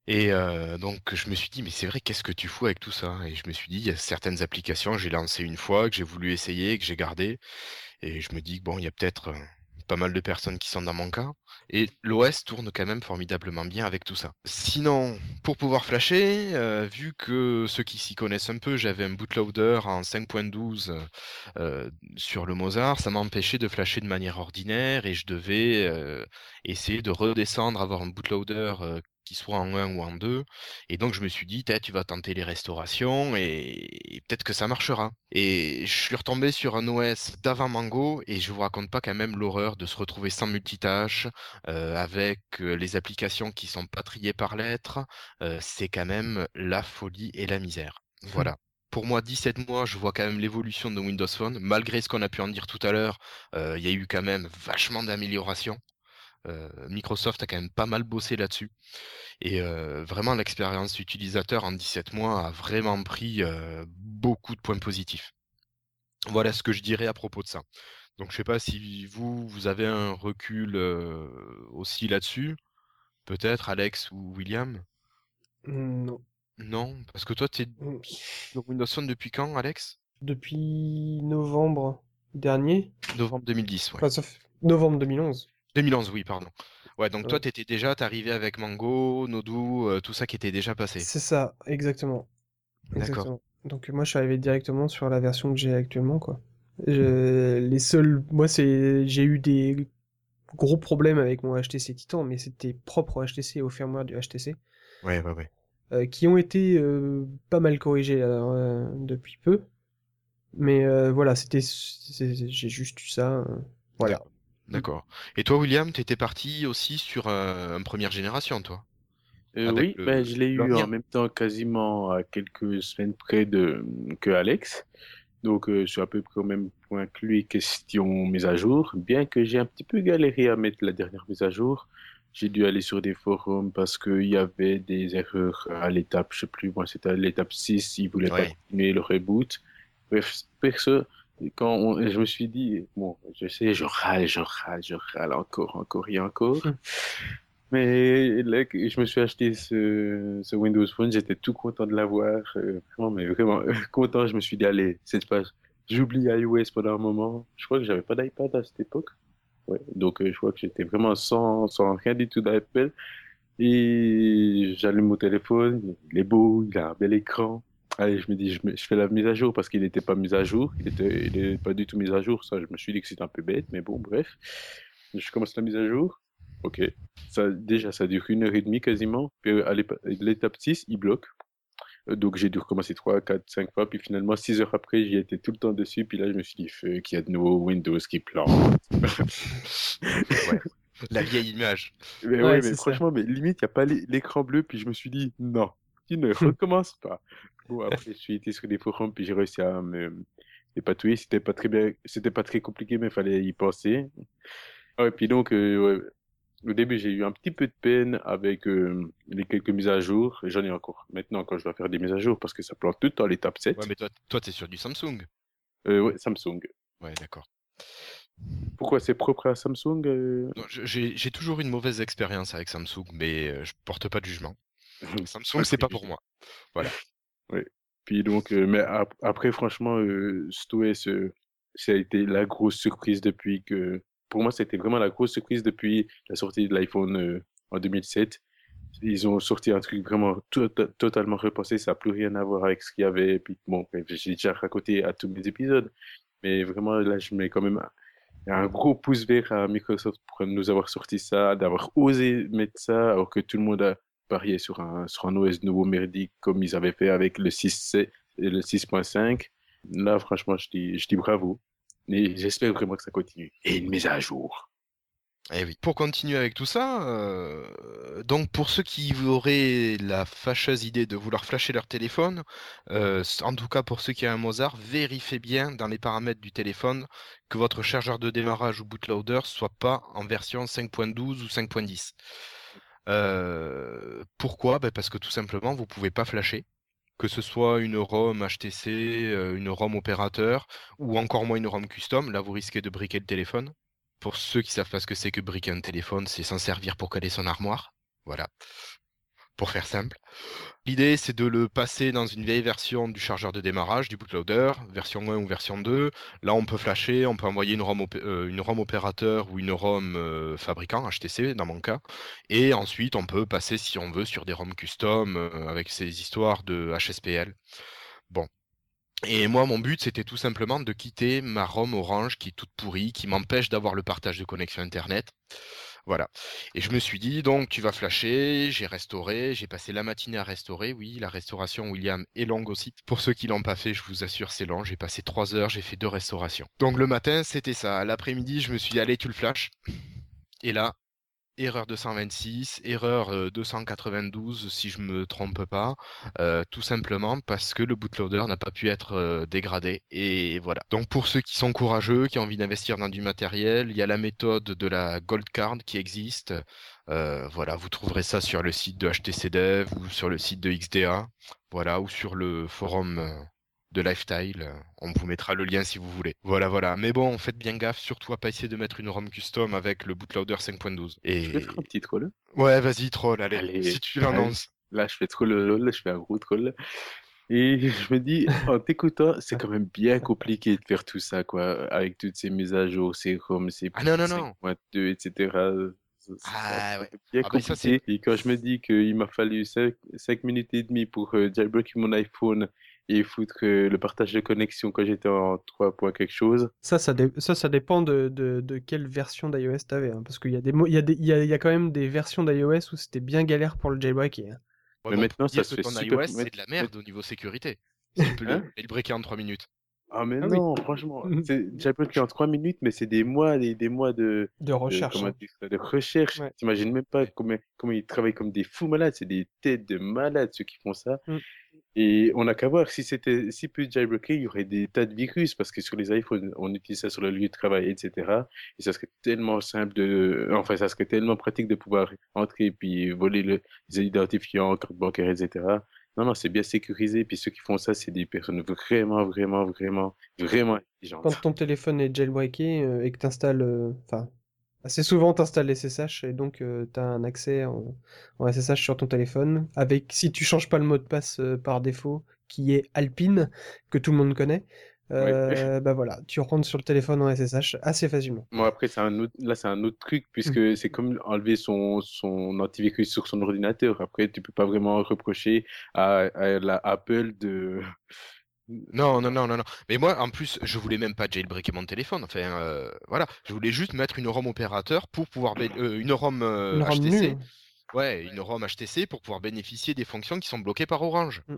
Et euh, donc je me suis dit, mais c'est vrai, qu'est-ce que tu fous avec tout ça Et je me suis dit, il y a certaines applications, j'ai lancé une fois, que j'ai voulu essayer, que j'ai gardé. Et je me dis bon, il y a peut-être euh, pas mal de personnes qui sont dans mon cas. Et l'OS tourne quand même formidablement bien avec tout ça. Sinon, pour pouvoir flasher, euh, vu que ceux qui s'y connaissent un peu, j'avais un bootloader en 5.12 euh, sur le Mozart, ça m'empêchait de flasher de manière ordinaire et je devais essayer de redescendre, avoir un bootloader euh, qui soit en 1 ou en 2. Et donc je me suis dit, tu vas tenter les restaurations et, et peut-être que ça marchera. Et je suis retombé sur un OS d'avant Mango et je vous raconte pas quand même l'horreur de se retrouver sans multitâche, euh, avec euh, les applications qui sont pas triées par lettres. Euh, c'est quand même la folie et la misère. Voilà. Pour moi, 17 mois, je vois quand même l'évolution de Windows Phone. Malgré ce qu'on a pu en dire tout à l'heure, euh, il y a eu quand même vachement d'améliorations. Euh, Microsoft a quand même pas mal bossé là-dessus. Et euh, vraiment, l'expérience utilisateur en 17 mois a vraiment pris euh, beaucoup de points positifs. Voilà ce que je dirais à propos de ça. Donc je sais pas si vous, vous avez un recul aussi là-dessus. Peut-être Alex ou William? Non. Non, parce que toi, t'es Mm. sur Windows Phone depuis quand, Alex? Depuis novembre dernier, Novembre 2010, ouais. enfin, fait novembre 2011. 2011, oui, pardon. Ouais, donc toi, t'étais déjà, t'arrivais avec Mango, Nodoo, euh, tout ça qui était déjà passé. C'est ça, exactement. D'accord. Donc moi je suis arrivé directement sur la version que j'ai actuellement quoi. Je- les seuls, moi c'est, j'ai eu des gros problèmes avec mon HTC Titan, mais c'était propre au HTC au firmware du HTC, Ouais, ouais, ouais. euh, qui ont été euh, pas mal corrigés alors, euh, depuis peu. Mais voilà, c'était, j'ai juste eu ça. voilà. D'accord. Et toi, William, t'étais parti aussi sur euh, une première génération, toi? Euh, oui, le- ben, je l'ai eu en même temps quasiment à quelques semaines près de que Alex. Donc, euh, je suis à peu près au même point que lui, question mise à jour. Bien que j'ai un petit peu galéré à mettre la dernière mise à jour, j'ai dû aller sur des forums parce qu'il y avait des erreurs à l'étape, je sais plus, moi c'était à l'étape 6, ils voulaient pas Ouais. continuer le reboot. Bref, perso, quand on- je me suis dit, bon, je sais, je râle, je râle, je râle encore, encore et encore. Mais là, je me suis acheté ce, ce Windows Phone, j'étais tout content de l'avoir. euh, vraiment, mais vraiment euh, content. Je me suis dit, allez, cette page, j'oublie iOS pendant un moment. Je crois que j'avais pas d'iPad à cette époque. Ouais, donc euh, je crois que j'étais vraiment sans, sans rien du tout d'Apple. Et j'allume mon téléphone, il est beau, il a un bel écran. Allez, je me dis, je, me- je fais la mise à jour parce qu'il n'était pas mis à jour. Il était, il est pas du tout mis à jour. Ça, je me suis dit que c'était un peu bête, mais bon, bref. Je commence la mise à jour. Ok. Ça, déjà, ça dure une heure et demie quasiment. Puis euh, à l'étape 6, il bloque. Euh, Donc j'ai dû recommencer 3, 4, 5 fois. Puis finalement, 6 heures après, j'y étais tout le temps dessus. Puis là, je me suis dit, fuck, il y a de nouveau Windows qui plante. Ouais. La vieille image. Mais Ouais, ouais, mais ça. franchement, mais limite, il n'y a pas l'é- l'écran bleu. Puis je me suis dit, non, tu ne recommences pas. Bon, après, je suis été sur des forums. Puis j'ai réussi à me dépatouiller. C'était pas très bien, c'était pas très compliqué, mais il fallait y penser. Ouais, puis donc, euh, ouais, au début, j'ai eu un petit peu de peine avec euh, les quelques mises à jour. Et J'en ai encore maintenant quand je dois faire des mises à jour parce que ça plante tout dans l'étape 7. Ouais, mais toi, toi, t'es sur du Samsung. Euh, ouais, Samsung. Ouais, d'accord. Pourquoi c'est propre à Samsung euh? J'ai toujours une mauvaise expérience avec Samsung, mais je porte pas de jugement. Samsung, c'est pas pour moi. Puis donc, euh, mais ap- après, franchement, euh, euh, ça a été la grosse surprise depuis que. Pour moi, c'était vraiment la grosse surprise depuis la sortie de l'iPhone en 2007. Ils ont sorti un truc vraiment to- totalement repensé, ça n'a plus rien à voir avec ce qu'il y avait. Puis bon, j'ai déjà raconté à tous mes épisodes, mais vraiment là, je mets quand même un gros pouce vert à Microsoft pour nous avoir sorti ça, d'avoir osé mettre ça, alors que tout le monde a parié sur un, OS nouveau merdique comme ils avaient fait avec le 6 et le 6.5. Là, franchement, je dis, je dis bravo. Et j'espère vraiment que ça continue. Et une mise à jour. Eh oui. Pour continuer avec tout ça, euh, donc pour ceux qui auraient la fâcheuse idée de vouloir flasher leur téléphone, euh, en tout cas pour ceux qui ont un Mozart, vérifiez bien dans les paramètres du téléphone que votre chargeur de démarrage ou bootloader soit pas en version 5.12 ou 5.10. Euh, pourquoi? Ben Parce que tout simplement, vous pouvez pas flasher. Que ce soit une ROM HTC, euh, une ROM opérateur, ou encore moins une ROM custom, là vous risquez de briquer le téléphone. Pour ceux qui savent pas ce que c'est que briquer un téléphone, c'est s'en servir pour caler son armoire. Voilà. Pour faire simple. L'idée, c'est de le passer dans une vieille version du chargeur de démarrage, du bootloader, version 1 ou version 2. Là, on peut flasher, on peut envoyer une ROM, euh, une ROM opérateur ou une ROM euh, fabricant, HTC dans mon cas. Et ensuite, on peut passer, si on veut, sur des ROM custom euh, avec ces histoires de HSPL. Bon. Et moi, mon but, c'était tout simplement de quitter ma ROM Orange qui est toute pourrie, qui m'empêche d'avoir le partage de connexion Internet. Voilà. Et je me suis dit, donc, tu vas flasher, j'ai restauré, j'ai passé la matinée à restaurer. Oui, la restauration, William, est longue aussi. Pour ceux qui l'ont pas fait, je vous assure, c'est long. J'ai passé trois heures, j'ai fait deux restaurations. Donc, le matin, c'était ça. L'après-midi, je me suis dit, allez, tu le flashes. Et là, erreur 226, erreur euh, 292 si je me trompe pas, euh, tout simplement parce que le bootloader n'a pas pu être dégradé. Et voilà. Donc pour ceux qui sont courageux, qui ont envie d'investir dans du matériel, il y a la méthode de la Gold Card qui existe. Euh, voilà, vous trouverez ça sur le site de HTC Dev ou sur le site de XDA, voilà, ou sur le forum de Lifestyle. euh, On vous mettra le lien si vous voulez. Voilà, voilà. Mais bon, faites bien gaffe, surtout à pas essayer de mettre une ROM custom avec le bootloader 5.12. Je vais Et faire un petit troll. ouais, vas-y, troll, allez, Allez, si tu l'annonces. là, je fais trop le lol, je fais un gros troll. Et je me dis, en t'écoutant, c'est quand même bien compliqué de faire tout ça, quoi, avec toutes ces mises à jour, ces ROM, ces Ah non, non, non. 5.2, etc. C'est Ah ouais. bien Ah, ça, c'est- compliqué. Et quand je me dis qu'il m'a fallu 5, minutes et demie pour euh, jailbreaker mon iPhone et foutre le partage de connexion quand j'étais en 3 points quelque chose, Ça, ça, dé- ça, ça dépend de, de, de quelle version d'iOS t'avais, hein, parce qu'il y a des y a des, il y a, il y a quand même des versions d'iOS où c'était bien galère pour le jailbreaker. hein. Ouais, Mais bon, maintenant, ça se fait ton super- iOS, c'est de la merde au niveau sécurité. Tu peux Hein le breaker en 3 minutes. Ah mais Ah oui. non, franchement, Mhm. c'est jailbreaker en 3 minutes, mais c'est des mois et des mois de, De recherche. hein. ça, de recherche. Ouais. T'imagines même pas comment, comment ils travaillent comme des fous malades, c'est des têtes de malades ceux qui font ça. Mm. Et on n'a qu'à voir si c'était si peu jailbreaker, il y aurait des tas de virus parce que sur les iPhones, on utilise ça sur le lieu de travail, etc. Et ça serait tellement simple de, enfin, ça serait tellement pratique de pouvoir entrer et puis voler le, les identifiants, carte bancaire, etc. Non, non, c'est bien sécurisé. Puis ceux qui font ça, c'est des personnes vraiment, vraiment, vraiment, vraiment intelligentes. Quand ton téléphone est jailbreaké euh, et que tu installes, enfin, assez souvent tu installes SSH et donc tu as un accès en, en SSH sur ton téléphone avec, si tu changes pas le mot de passe euh, par défaut, qui est Alpine, que tout le monde connaît, euh, bah voilà, tu rentres sur le téléphone en SSH assez facilement. Bon, après, c'est un autre, là, c'est un autre truc, puisque Mm. c'est comme enlever son, son antivirus sur son ordinateur. Après, tu peux pas vraiment reprocher à, à la Apple de... Non, non, non, non, non. Mais moi, en plus, je voulais même pas jailbreaker mon téléphone. Enfin, euh, voilà. Je voulais juste mettre une ROM opérateur pour pouvoir... euh, une ROM euh, Une HTC. nulle. Ouais, une ROM HTC pour pouvoir bénéficier des fonctions qui sont bloquées par Orange. Mm.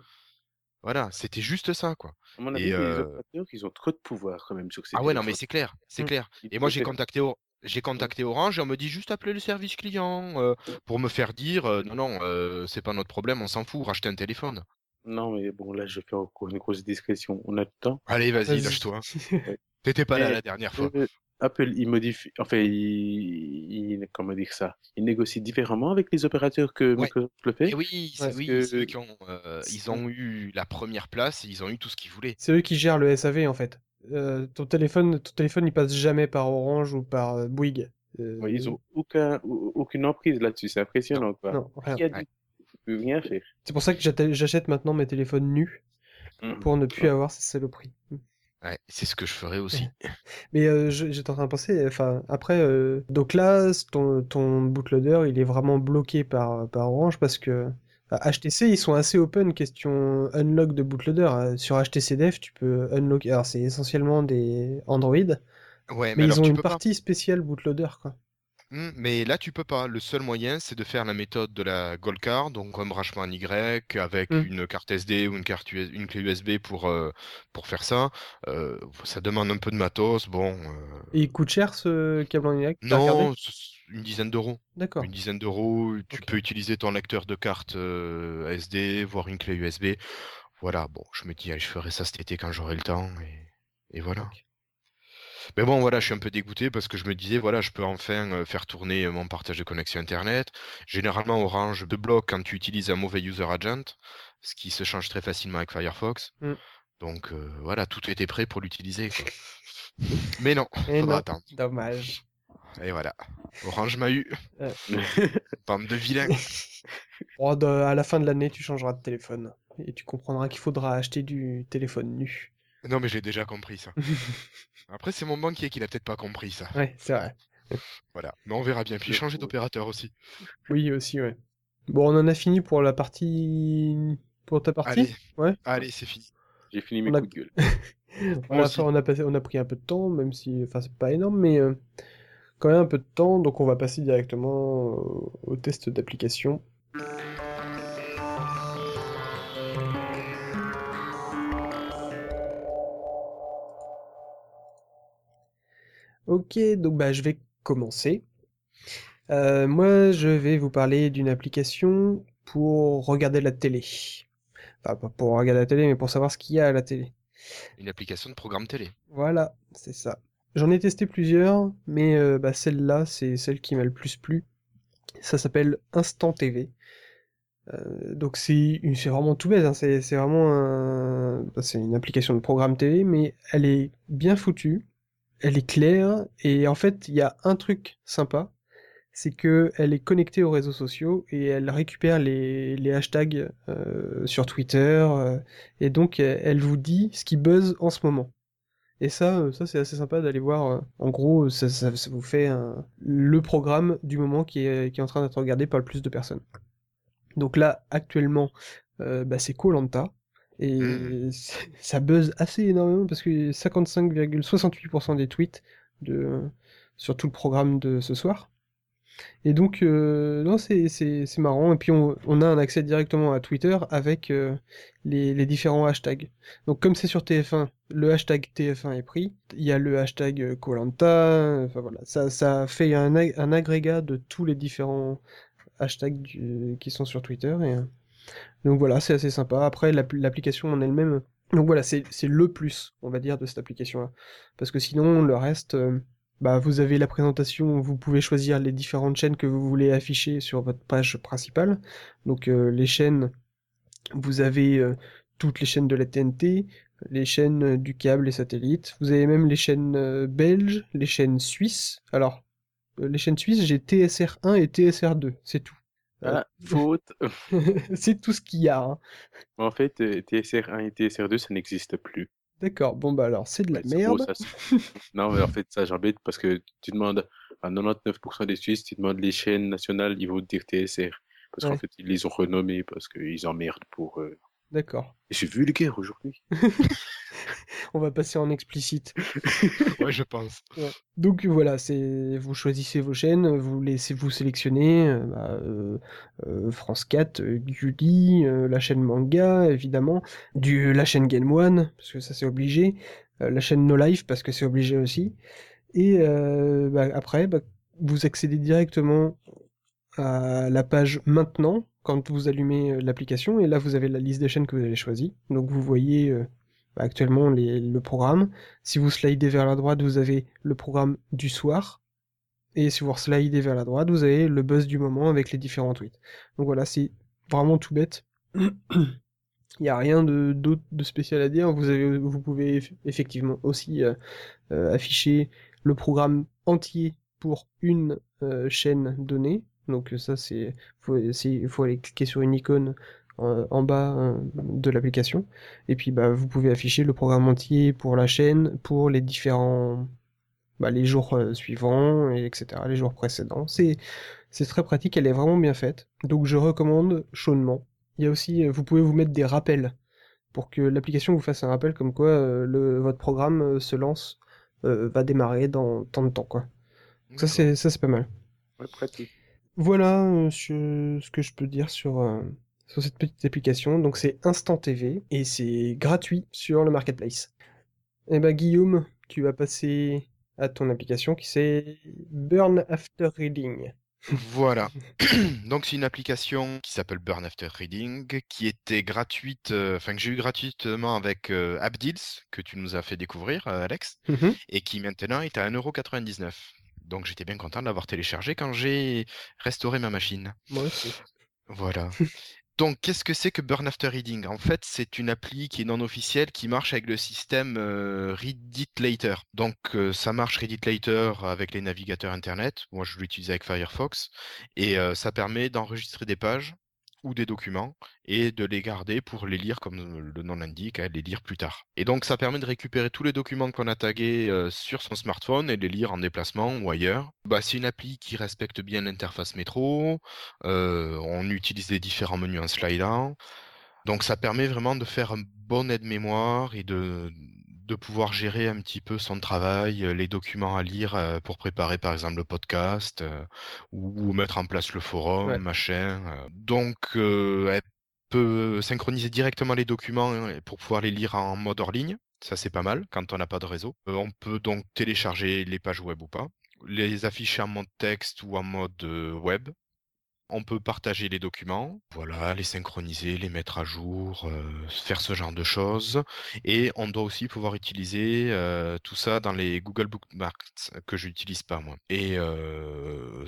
Voilà, c'était juste ça, quoi. À mon avis, Et, les euh, opérateurs, ils ont trop de pouvoir quand même sur ces Ah ouais, non, mais c'est clair, c'est Mm. clair. Et moi, j'ai préfèrent- contacté, Or- j'ai contacté Orange et on me dit juste appeler le service client euh, pour me faire dire euh, non, non, euh, c'est pas notre problème, on s'en fout, racheter un téléphone. Non, mais bon, là, je fais encore une grosse discrétion. On a le temps. Allez, vas-y, lâche-toi. T'étais pas là la dernière fois. Euh, Apple, il modifie, enfin, il, il- comment dire ça? Il négocie différemment avec les opérateurs que Ouais. Microsoft le fait? Et oui, c'est oui, que- c'est eux qui ont, euh, ils ont eu la première place, ils ont eu tout ce qu'ils voulaient. C'est eux qui gèrent le SAV en fait. Euh, ton téléphone, ton téléphone, il passe jamais par Orange ou par euh, Bouygues. Euh, Ouais, ils ont aucun, au- aucune emprise là-dessus. C'est impressionnant, quoi. Non, rien. Ouais. Rien faire. C'est pour ça que j'achète maintenant mes téléphones nus Mm. pour ne plus avoir ces saloperies. Ouais, c'est ce que je ferais aussi. Mais euh, je- j'étais en train de penser, enfin, après, euh, donc là, ton, ton bootloader, il est vraiment bloqué par, par Orange parce que HTC, ils sont assez open question unlock de bootloader. Euh, Sur HTC Dev, tu peux unlock, alors c'est essentiellement des Android, Ouais, mais alors ils ont une pas. partie spéciale bootloader, quoi. Hmm, mais là, tu peux pas. Le seul moyen, c'est de faire la méthode de la Gold Card, donc un branchement en Y avec Hmm. une carte SD ou une carte US une clé USB pour euh, pour faire ça. Euh, ça demande un peu de matos. Bon, euh, Et il coûte cher ce câble en Y T'as regardé non, une dizaine d'euros. D'accord. Une dizaine d'euros. Tu Ok. peux utiliser ton lecteur de carte euh, SD, voire une clé USB. Voilà. Bon, je me dis, allez, je ferai ça cet été quand j'aurai le temps et, et voilà. Ok. Mais bon, voilà, je suis un peu dégoûté parce que je me disais, voilà, je peux enfin euh, faire tourner euh, mon partage de connexion Internet. Généralement, Orange te bloque quand tu utilises un mauvais user agent, ce qui se change très facilement avec Firefox. Mm. Donc euh, voilà, tout était prêt pour l'utiliser. Mais non, Et faudra non, attendre. dommage. Et voilà, Orange m'a eu. Bande de vilains. À la fin de l'année, tu changeras de téléphone. Et tu comprendras qu'il faudra acheter du téléphone nu. Non, mais j'ai déjà compris ça. Après, c'est mon banquier qui l'a peut-être pas compris ça. Ouais, c'est vrai. Voilà, mais on verra bien. Puis changer d'opérateur aussi. Oui, aussi, ouais. Bon, on en a fini pour la partie... Pour ta partie? Allez, Ouais. allez, c'est fini. J'ai fini mes On a- coups de gueule. On a, on, a passé, on a pris un peu de temps, même si... Enfin, c'est pas énorme, mais... euh, quand même un peu de temps, donc on va passer directement au, au test d'application. Ok, donc bah, je vais commencer. Euh, moi, je vais vous parler d'une application pour regarder la télé. Enfin, pas pour regarder la télé, mais pour savoir ce qu'il y a à la télé. Une application de programme télé. Voilà, c'est ça. J'en ai testé plusieurs, mais euh, bah, celle-là, c'est celle qui m'a le plus plu. Ça s'appelle Instant TV. Euh, donc c'est vraiment tout bête, hein. C'est c'est vraiment un- bah, c'est une application de programme télé, mais elle est bien foutue, elle est claire, et en fait il y a un truc sympa, c'est que elle est connectée aux réseaux sociaux et elle récupère les, hashtags euh, sur Twitter euh, et donc elle vous dit ce qui buzz en ce moment. Et ça, euh, ça c'est assez sympa d'aller voir. En gros, ça, vous fait le programme du moment qui est, en train d'être regardé par le plus de personnes. Donc là, actuellement, euh, bah, c'est Colanta. Et mmh. ça buzz assez énormément parce que 55,68% des tweets de, sur tout le programme de ce soir. Et donc, euh, non, c'est, marrant. Et puis, on, on, a un accès directement à Twitter avec euh, les, les, différents hashtags. Donc, comme c'est sur TF1, le hashtag TF1 est pris. Il y a le hashtag Colanta. Enfin, voilà. Ça, ça fait un, un agrégat de tous les différents hashtags qui sont sur Twitter. Et, donc voilà, c'est assez sympa. Après, l'application en elle-même, donc voilà, c'est le plus, on va dire, de cette application-là. Parce que sinon, le reste, euh, bah, vous avez la présentation, vous pouvez choisir les différentes chaînes que vous voulez afficher sur votre page principale. Donc euh, les chaînes, vous avez euh, toutes les chaînes de la TNT, les chaînes du câble, les satellites. Vous avez même les chaînes belges, les chaînes suisses. Alors, les chaînes suisses, j'ai TSR1 et TSR2, c'est tout. Ah, faute. c'est tout ce qu'il y a. Hein. En fait, euh, TSR1 et TSR2, ça n'existe plus. D'accord, bon bah alors c'est de la merde. non, mais en fait, ça j'embête parce que tu demandes à 99% des Suisses, tu demandes les chaînes nationales, ils vont te dire TSR. Parce qu'en fait, ils les ont renommés parce qu'ils emmerdent pour. Euh, D'accord. J'ai vu le guerre aujourd'hui. On va passer en explicite. ouais, je pense. Donc voilà, c'est vous choisissez vos chaînes, vous laissez vous sélectionner euh, bah, euh, euh, France 4, Gulli, la chaîne Manga évidemment, du la chaîne Game One parce que ça c'est obligé, la chaîne No Life parce que c'est obligé aussi. Et bah, après, bah, vous accédez directement à la page maintenant quand vous allumez euh, l'application et là vous avez la liste des chaînes que vous avez choisies. Donc vous voyez euh, bah, actuellement le programme. Si vous slidez vers la droite, vous avez le programme du soir. Et si vous slidez vers la droite, vous avez le buzz du moment avec les différents tweets. Donc voilà, c'est vraiment tout bête. Il n'y a rien de, de spécial à dire. Vous, avez, vous pouvez effectivement aussi euh, afficher le programme entier pour une chaîne donnée. Donc ça, c'est faut, faut aller cliquer sur une icône en, bas hein, de l'application. Et puis bah, vous pouvez afficher le programme entier pour la chaîne, pour les différents bah, les jours euh, suivants, et etc. Les jours précédents. C'est c'est très pratique, elle est vraiment bien faite. Donc je recommande chaudement. Il y a aussi, euh, vous pouvez vous mettre des rappels pour que l'application vous fasse un rappel comme quoi euh, le, votre programme se lance, va démarrer dans tant de temps quoi. ça c'est ça c'est pas mal. Ouais, pratique. Voilà euh, ce que je peux dire sur, euh, sur cette petite application. Donc c'est Instant TV et c'est gratuit sur le marketplace. Eh ben Guillaume, tu vas passer à ton application qui c'est Burn After Reading. Voilà. Donc c'est une application qui s'appelle Burn After Reading, qui était gratuite, euh, enfin que j'ai eu gratuitement avec Abdils, que tu nous as fait découvrir, Alex, mmh et qui maintenant est à 1,99€. Donc j'étais bien content de l'avoir téléchargé quand j'ai restauré ma machine. Moi aussi. Voilà. Donc, qu'est-ce que c'est que Burn After Reading? En fait, c'est une appli qui est non officielle qui marche avec le système euh, Read It Later. Donc, euh, ça marche Read It Later avec les navigateurs Internet. Moi, je l'utilise avec Firefox. Et euh, ça permet d'enregistrer des pages ou des documents et de les garder pour les lire comme le nom l'indique, les lire plus tard. Et donc ça permet de récupérer tous les documents qu'on a tagués euh, sur son smartphone et les lire en déplacement ou ailleurs. Bah, c'est une appli qui respecte bien l'interface métro, euh, on utilise les différents menus en slidant. Donc ça permet vraiment de faire un bon aide-mémoire et de, de pouvoir gérer un petit peu son travail, euh, les documents à lire euh, pour préparer par exemple le podcast euh, ou, mettre en place le forum, machin. Donc elle peut synchroniser directement les documents hein, pour pouvoir les lire en mode hors ligne. Ça c'est pas mal quand on n'a pas de réseau. on peut donc télécharger les pages web ou pas, les afficher en mode texte ou en mode web on peut partager les documents, voilà, les synchroniser, les mettre à jour, euh, faire ce genre de choses. Et on doit aussi pouvoir utiliser euh, tout ça dans les Google Bookmarks que je n'utilise pas moi. Et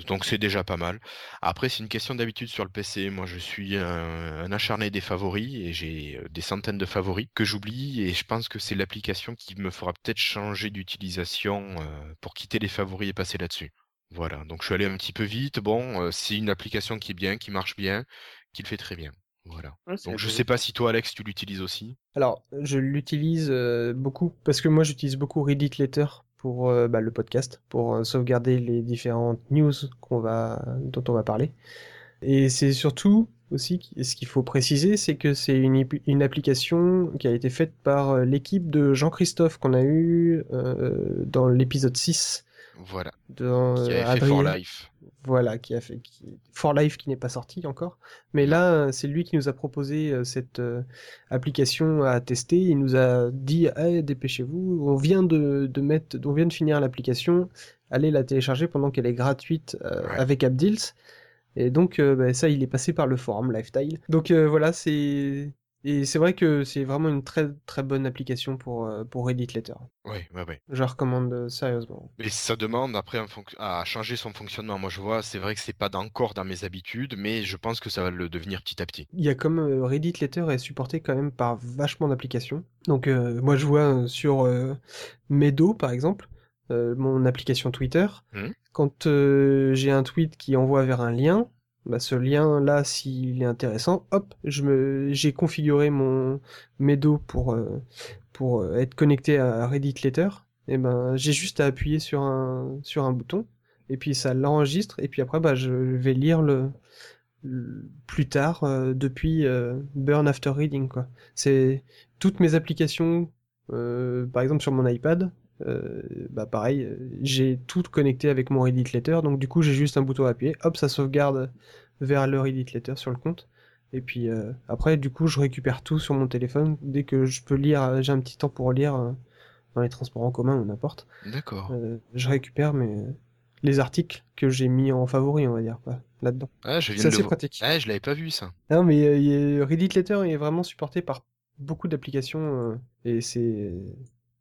donc c'est déjà pas mal. Après, c'est une question d'habitude sur le PC. Moi, je suis un, acharné des favoris et j'ai des centaines de favoris que j'oublie. Et je pense que c'est l'application qui me fera peut-être changer d'utilisation pour quitter les favoris et passer là-dessus. Voilà, donc je suis allé un petit peu vite. Bon, euh, c'est une application qui est bien, qui marche bien, qui le fait très bien. Voilà. Ouais, c'est Donc je intéressant. sais pas si toi, Alex, tu l'utilises aussi. Alors, je l'utilise euh, beaucoup parce que moi j'utilise beaucoup Reddit Letter pour euh, bah, le podcast, pour euh, sauvegarder les différentes news qu'on va, dont on va parler. Et c'est surtout aussi, ce qu'il faut préciser, c'est que c'est une, une application qui a été faite par l'équipe de Jean-Christophe qu'on a eu euh, dans l'épisode 6 Voilà, dans qui euh, avait fait For. Life. Voilà, qui a fait qui... For Life qui n'est pas sorti encore. Mais là, euh, c'est lui qui nous a proposé euh, cette euh, application à tester. Il nous a dit, Eh, dépêchez-vous, on vient de, de mettre, on vient de finir l'application, allez la télécharger pendant qu'elle est gratuite euh, Ouais. avec Abdils. Et donc, euh, bah, ça, il est passé par le forum Lifestyle. Donc euh, voilà, c'est et c'est vrai que c'est vraiment une très très bonne application pour euh, pour Reddit Letter. Ouais, ouais, ouais. Je la recommande euh, sérieusement. Et ça demande après un à changer son fonctionnement. Moi, je vois, c'est vrai que c'est pas encore dans mes habitudes, mais je pense que ça va le devenir petit à petit. Il y a comme euh, Reddit Letter est supporté quand même par vachement d'applications. Donc moi je vois sur Meadow par exemple, mon application Twitter, Mhm. quand j'ai un tweet qui envoie vers un lien, bah, ce lien là s'il est intéressant, hop, je me j'ai configuré mon Meadow pour euh, pour euh, être connecté à Reddit Letter. Et ben j'ai juste à appuyer sur un sur un bouton et puis ça l'enregistre et puis après bah je vais lire le plus tard euh, depuis Burn After Reading quoi. C'est toutes mes applications par exemple sur mon iPad euh, bah pareil, j'ai tout connecté avec mon Reddit Letter donc du coup j'ai juste un bouton à appuyer, hop ça sauvegarde vers le Reddit Letter sur le compte et puis euh, après du coup je récupère tout sur mon téléphone dès que je peux lire, j'ai un petit temps pour lire euh, dans les transports en commun ou n'importe. D'accord. Je récupère mes les articles que j'ai mis en favori on va dire quoi là-dedans. Ah, je viens C'est de le pratique. Ah, je l'avais pas vu ça. Non, mais Reddit Letter est vraiment supporté par beaucoup d'applications et c'est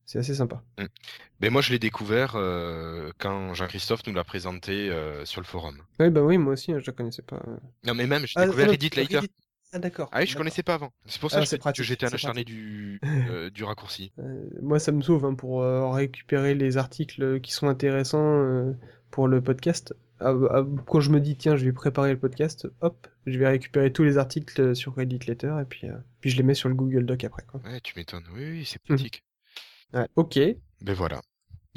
c'est assez sympa. Mais moi, je l'ai découvert euh, quand Jean-Christophe nous l'a présenté euh, sur le forum. Oui, bah oui, moi aussi, hein, je la connaissais pas. euh. Non, mais même, j'ai Ah, découvert Reddit Later. Reddit- Ah d'accord. Ah oui, je connaissais pas avant. C'est pour ça Ah, que j'étais un acharné du, euh, du raccourci. Euh, moi, ça me sauve hein, pour euh, récupérer les articles qui sont intéressants euh, pour le podcast. Ah, ah, quand je me dis tiens, je vais préparer le podcast, hop, je vais récupérer tous les articles sur Reddit Letter et puis euh, puis je les mets sur le Google Doc après quoi. Ouais, tu m'étonnes. Oui, oui, c'est Mhm. pratique. Ouais, ok. Ben voilà.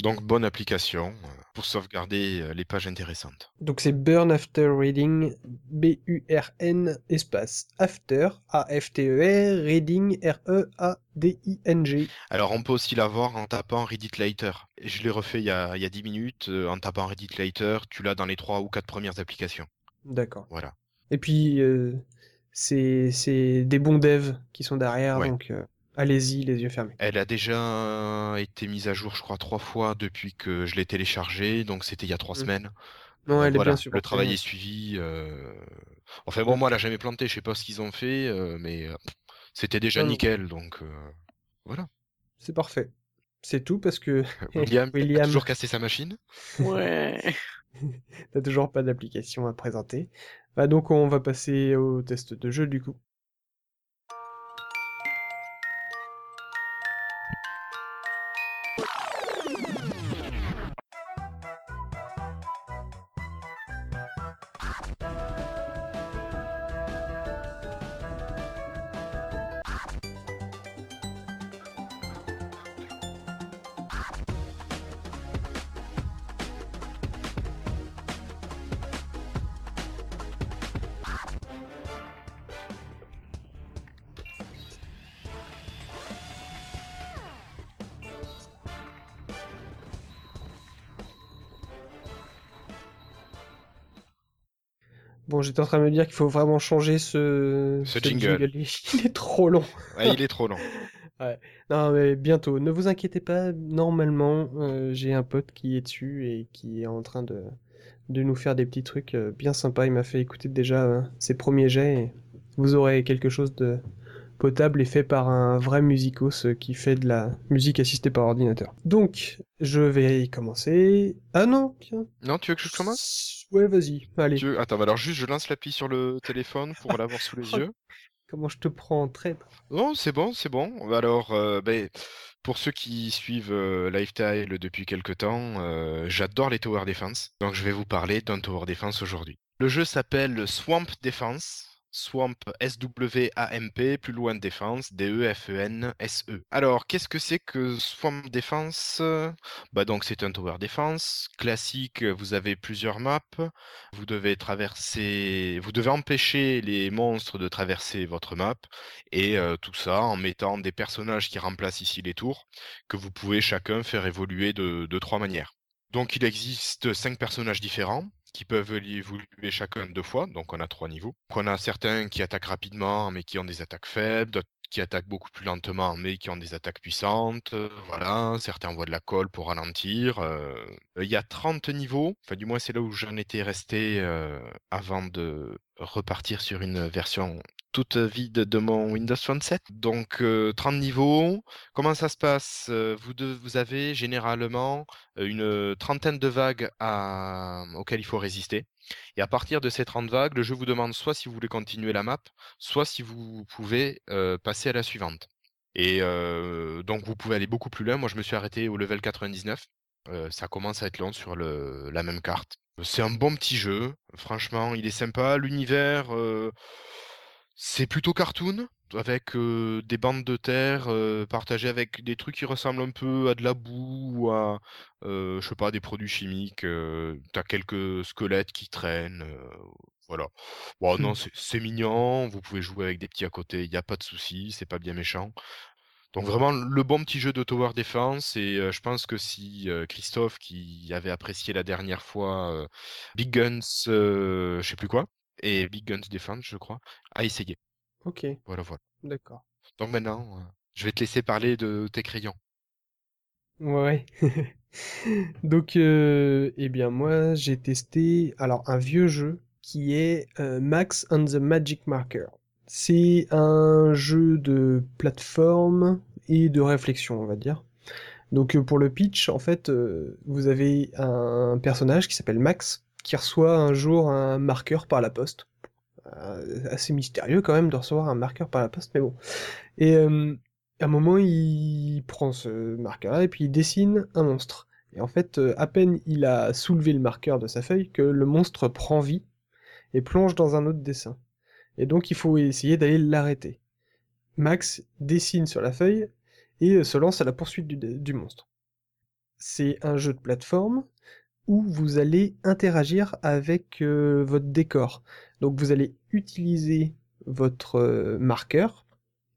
Donc, bonne application euh, pour sauvegarder euh, les pages intéressantes. Donc c'est Burn After Reading, B-U-R-N espace After, A-F-T-E-R, Reading, R-E-A-D-I-N-G. Alors, on peut aussi l'avoir en tapant Reddit Later. Et Je l'ai refait il y a, il y a 10 minutes. euh, en tapant Reddit Later, tu l'as dans les 3 ou 4 premières applications. D'accord. Voilà. Et puis euh, c'est c'est des bons devs qui sont derrière, Ouais. donc euh, allez-y les yeux fermés. Elle a déjà été mise à jour, je crois, trois fois depuis que je l'ai téléchargée. Donc, c'était il y a trois Mhm. semaines. Non, elle est bien supportée. le travail est suivi. euh, Enfin bon, moi, elle a jamais planté. Je sais pas ce qu'ils ont fait, euh, mais euh, c'était déjà Non, nickel. Donc euh, voilà. C'est parfait. C'est tout parce que William, il a William. toujours cassé sa machine? Ouais. t'as toujours pas d'application à présenter. Bah donc on va passer au test de jeu du coup. Bon, j'étais en train de me dire qu'il faut vraiment changer ce, Ce jingle. Il est trop long. Ouais, il est trop long. Non, mais bientôt. Ne vous inquiétez pas. Normalement, euh, j'ai un pote qui est dessus et qui est en train de, de nous faire des petits trucs euh, bien sympas. Il m'a fait écouter déjà euh, ses premiers jets. Et vous aurez quelque chose de potable et fait par un vrai musicos euh, qui fait de la musique assistée par ordinateur. Donc, je vais y commencer. Ah non, tiens. Non, tu veux que je commence? Ouais, vas-y. Allez. Tu veux- Attends, bah alors juste, je lance l'appli sur le téléphone pour l'avoir sous les Oh, yeux. Comment je te prends en traître Non, c'est bon, c'est bon. Alors, euh, ben, pour ceux qui suivent euh, Lifestyle depuis quelques temps, euh, j'adore les Tower Defense. Donc, je vais vous parler d'un Tower Defense aujourd'hui. Le jeu s'appelle Swamp Defense. Swamp S-W-A-M-P, plus loin de défense, D-E-F-E-N-S-E. Alors, qu'est-ce que c'est que Swamp Defense Bah donc c'est un tower defense classique. Vous avez plusieurs maps. Vous devez traverser, vous devez empêcher les monstres de traverser votre map et euh, tout ça en mettant des personnages qui remplacent ici les tours que vous pouvez chacun faire évoluer de trois manières. Donc il existe cinq personnages différents qui peuvent évoluer chacun deux fois, donc on a trois niveaux. On a certains qui attaquent rapidement mais qui ont des attaques faibles, d'autres qui attaquent beaucoup plus lentement mais qui ont des attaques puissantes. euh, voilà, certains envoient de la colle pour ralentir. euh. Il y a 30 niveaux, enfin du moins c'est là où j'en étais resté euh, avant de repartir sur une version toute vide de mon Windows Phone 7. Donc euh, 30 niveaux. Comment ça se passe? Euh, vous, avez généralement euh, une trentaine de vagues auxquelles il faut résister. Et à partir de ces 30 vagues, le jeu vous demande soit si vous voulez continuer la map, soit si vous pouvez euh, passer à la suivante. Et euh, donc vous pouvez aller beaucoup plus loin. Moi, je me suis arrêté au level 99. Euh, ça commence à être long sur le, la même carte. C'est un bon petit jeu. Franchement, il est sympa. L'univers, euh, c'est plutôt cartoon, avec euh, des bandes de terre euh, partagées avec des trucs qui ressemblent un peu à de la boue ou à, euh, je sais pas, des produits chimiques. T'as quelques squelettes qui traînent. voilà. Bon, non, Hmm. c'est c'est mignon. Vous pouvez jouer avec des petits à côté. Il n'y a pas de souci. C'est pas bien méchant. Donc vraiment le bon petit jeu de tower defense et euh, je pense que si euh, Christophe qui avait apprécié la dernière fois euh, Big Guns, je sais plus quoi, et Big Guns Defense je crois, a essayé. Ok, Voilà voilà. d'accord. Donc maintenant, euh, je vais te laisser parler de tes crayons. Ouais. Donc, euh, eh bien, moi, j'ai testé alors un vieux jeu qui est euh, Max and the Magic Marker. C'est un jeu de plateforme et de réflexion, on va dire. Donc, pour le pitch, en fait, euh, vous avez un personnage qui s'appelle Max qui reçoit un jour un marqueur par la poste. Euh, assez mystérieux quand même de recevoir un marqueur par la poste, mais bon. Et euh, à un moment, il prend ce marqueur-là et puis il dessine un monstre. Et en fait, euh, à peine il a soulevé le marqueur de sa feuille que le monstre prend vie et plonge dans un autre dessin. Et donc il faut essayer d'aller l'arrêter. Max dessine sur la feuille et se lance à la poursuite du monstre. C'est un jeu de plateforme où vous allez interagir avec euh, votre décor. Donc vous allez utiliser votre euh, marqueur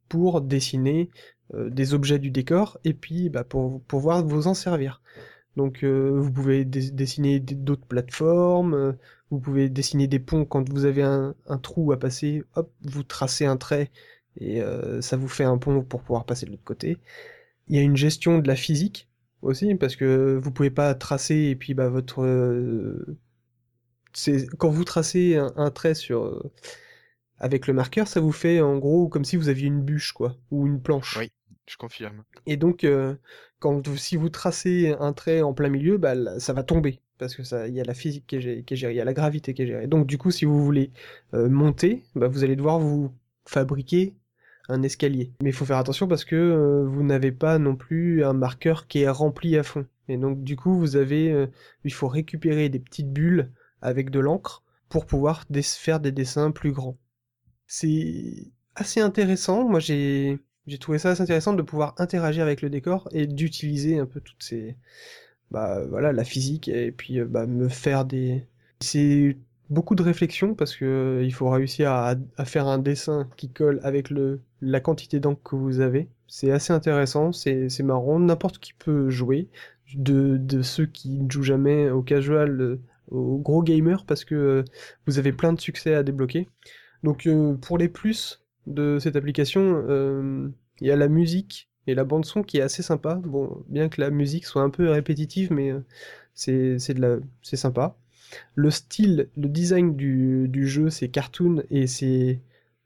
pour dessiner euh, des objets du décor et puis bah, pour pouvoir vous en servir. Donc vous pouvez dessiner d'autres plateformes, vous pouvez dessiner des ponts quand vous avez un, un trou à passer, hop, vous tracez un trait et ça vous fait un pont pour pouvoir passer de l'autre côté. Il y a une gestion de la physique aussi parce que vous pouvez pas tracer et puis bah votre euh, c'est quand vous tracez un, un trait sur euh, avec le marqueur, ça vous fait en gros comme si vous aviez une bûche quoi ou une planche. Oui, je confirme. Et donc, euh, quand si vous tracez un trait en plein milieu, bah, là, ça va tomber. Parce que ça, il y a la physique qui est, gérée- qui est gérée, il y a la gravité qui est gérée. Donc, du coup, si vous voulez euh, monter, bah, vous allez devoir vous fabriquer escalier. Mais il faut faire attention parce que euh, vous n'avez pas non plus un marqueur qui est rempli à fond. Et donc, du coup, vous avez, euh, il faut récupérer des petites bulles avec de l'encre pour pouvoir faire des dessins plus grands. C'est assez intéressant. Moi, j'ai j'ai trouvé ça assez intéressant de pouvoir interagir avec le décor et d'utiliser un peu toutes ces bah voilà la physique et puis euh, bah, me faire des c'est beaucoup de réflexion parce que euh, il faut réussir à, faire un dessin qui colle avec le la quantité d'encre que vous avez. C'est assez intéressant, c'est marrant, n'importe qui peut jouer de de ceux qui ne jouent jamais au casual euh, au gros gamer parce que euh, vous avez plein de succès à débloquer. Donc pour les plus de cette application, il y a la musique et la bande son qui est assez sympa. Bon, bien que la musique soit un peu répétitive, mais c'est c'est sympa. Le style, le design du, du jeu, c'est cartoon et c'est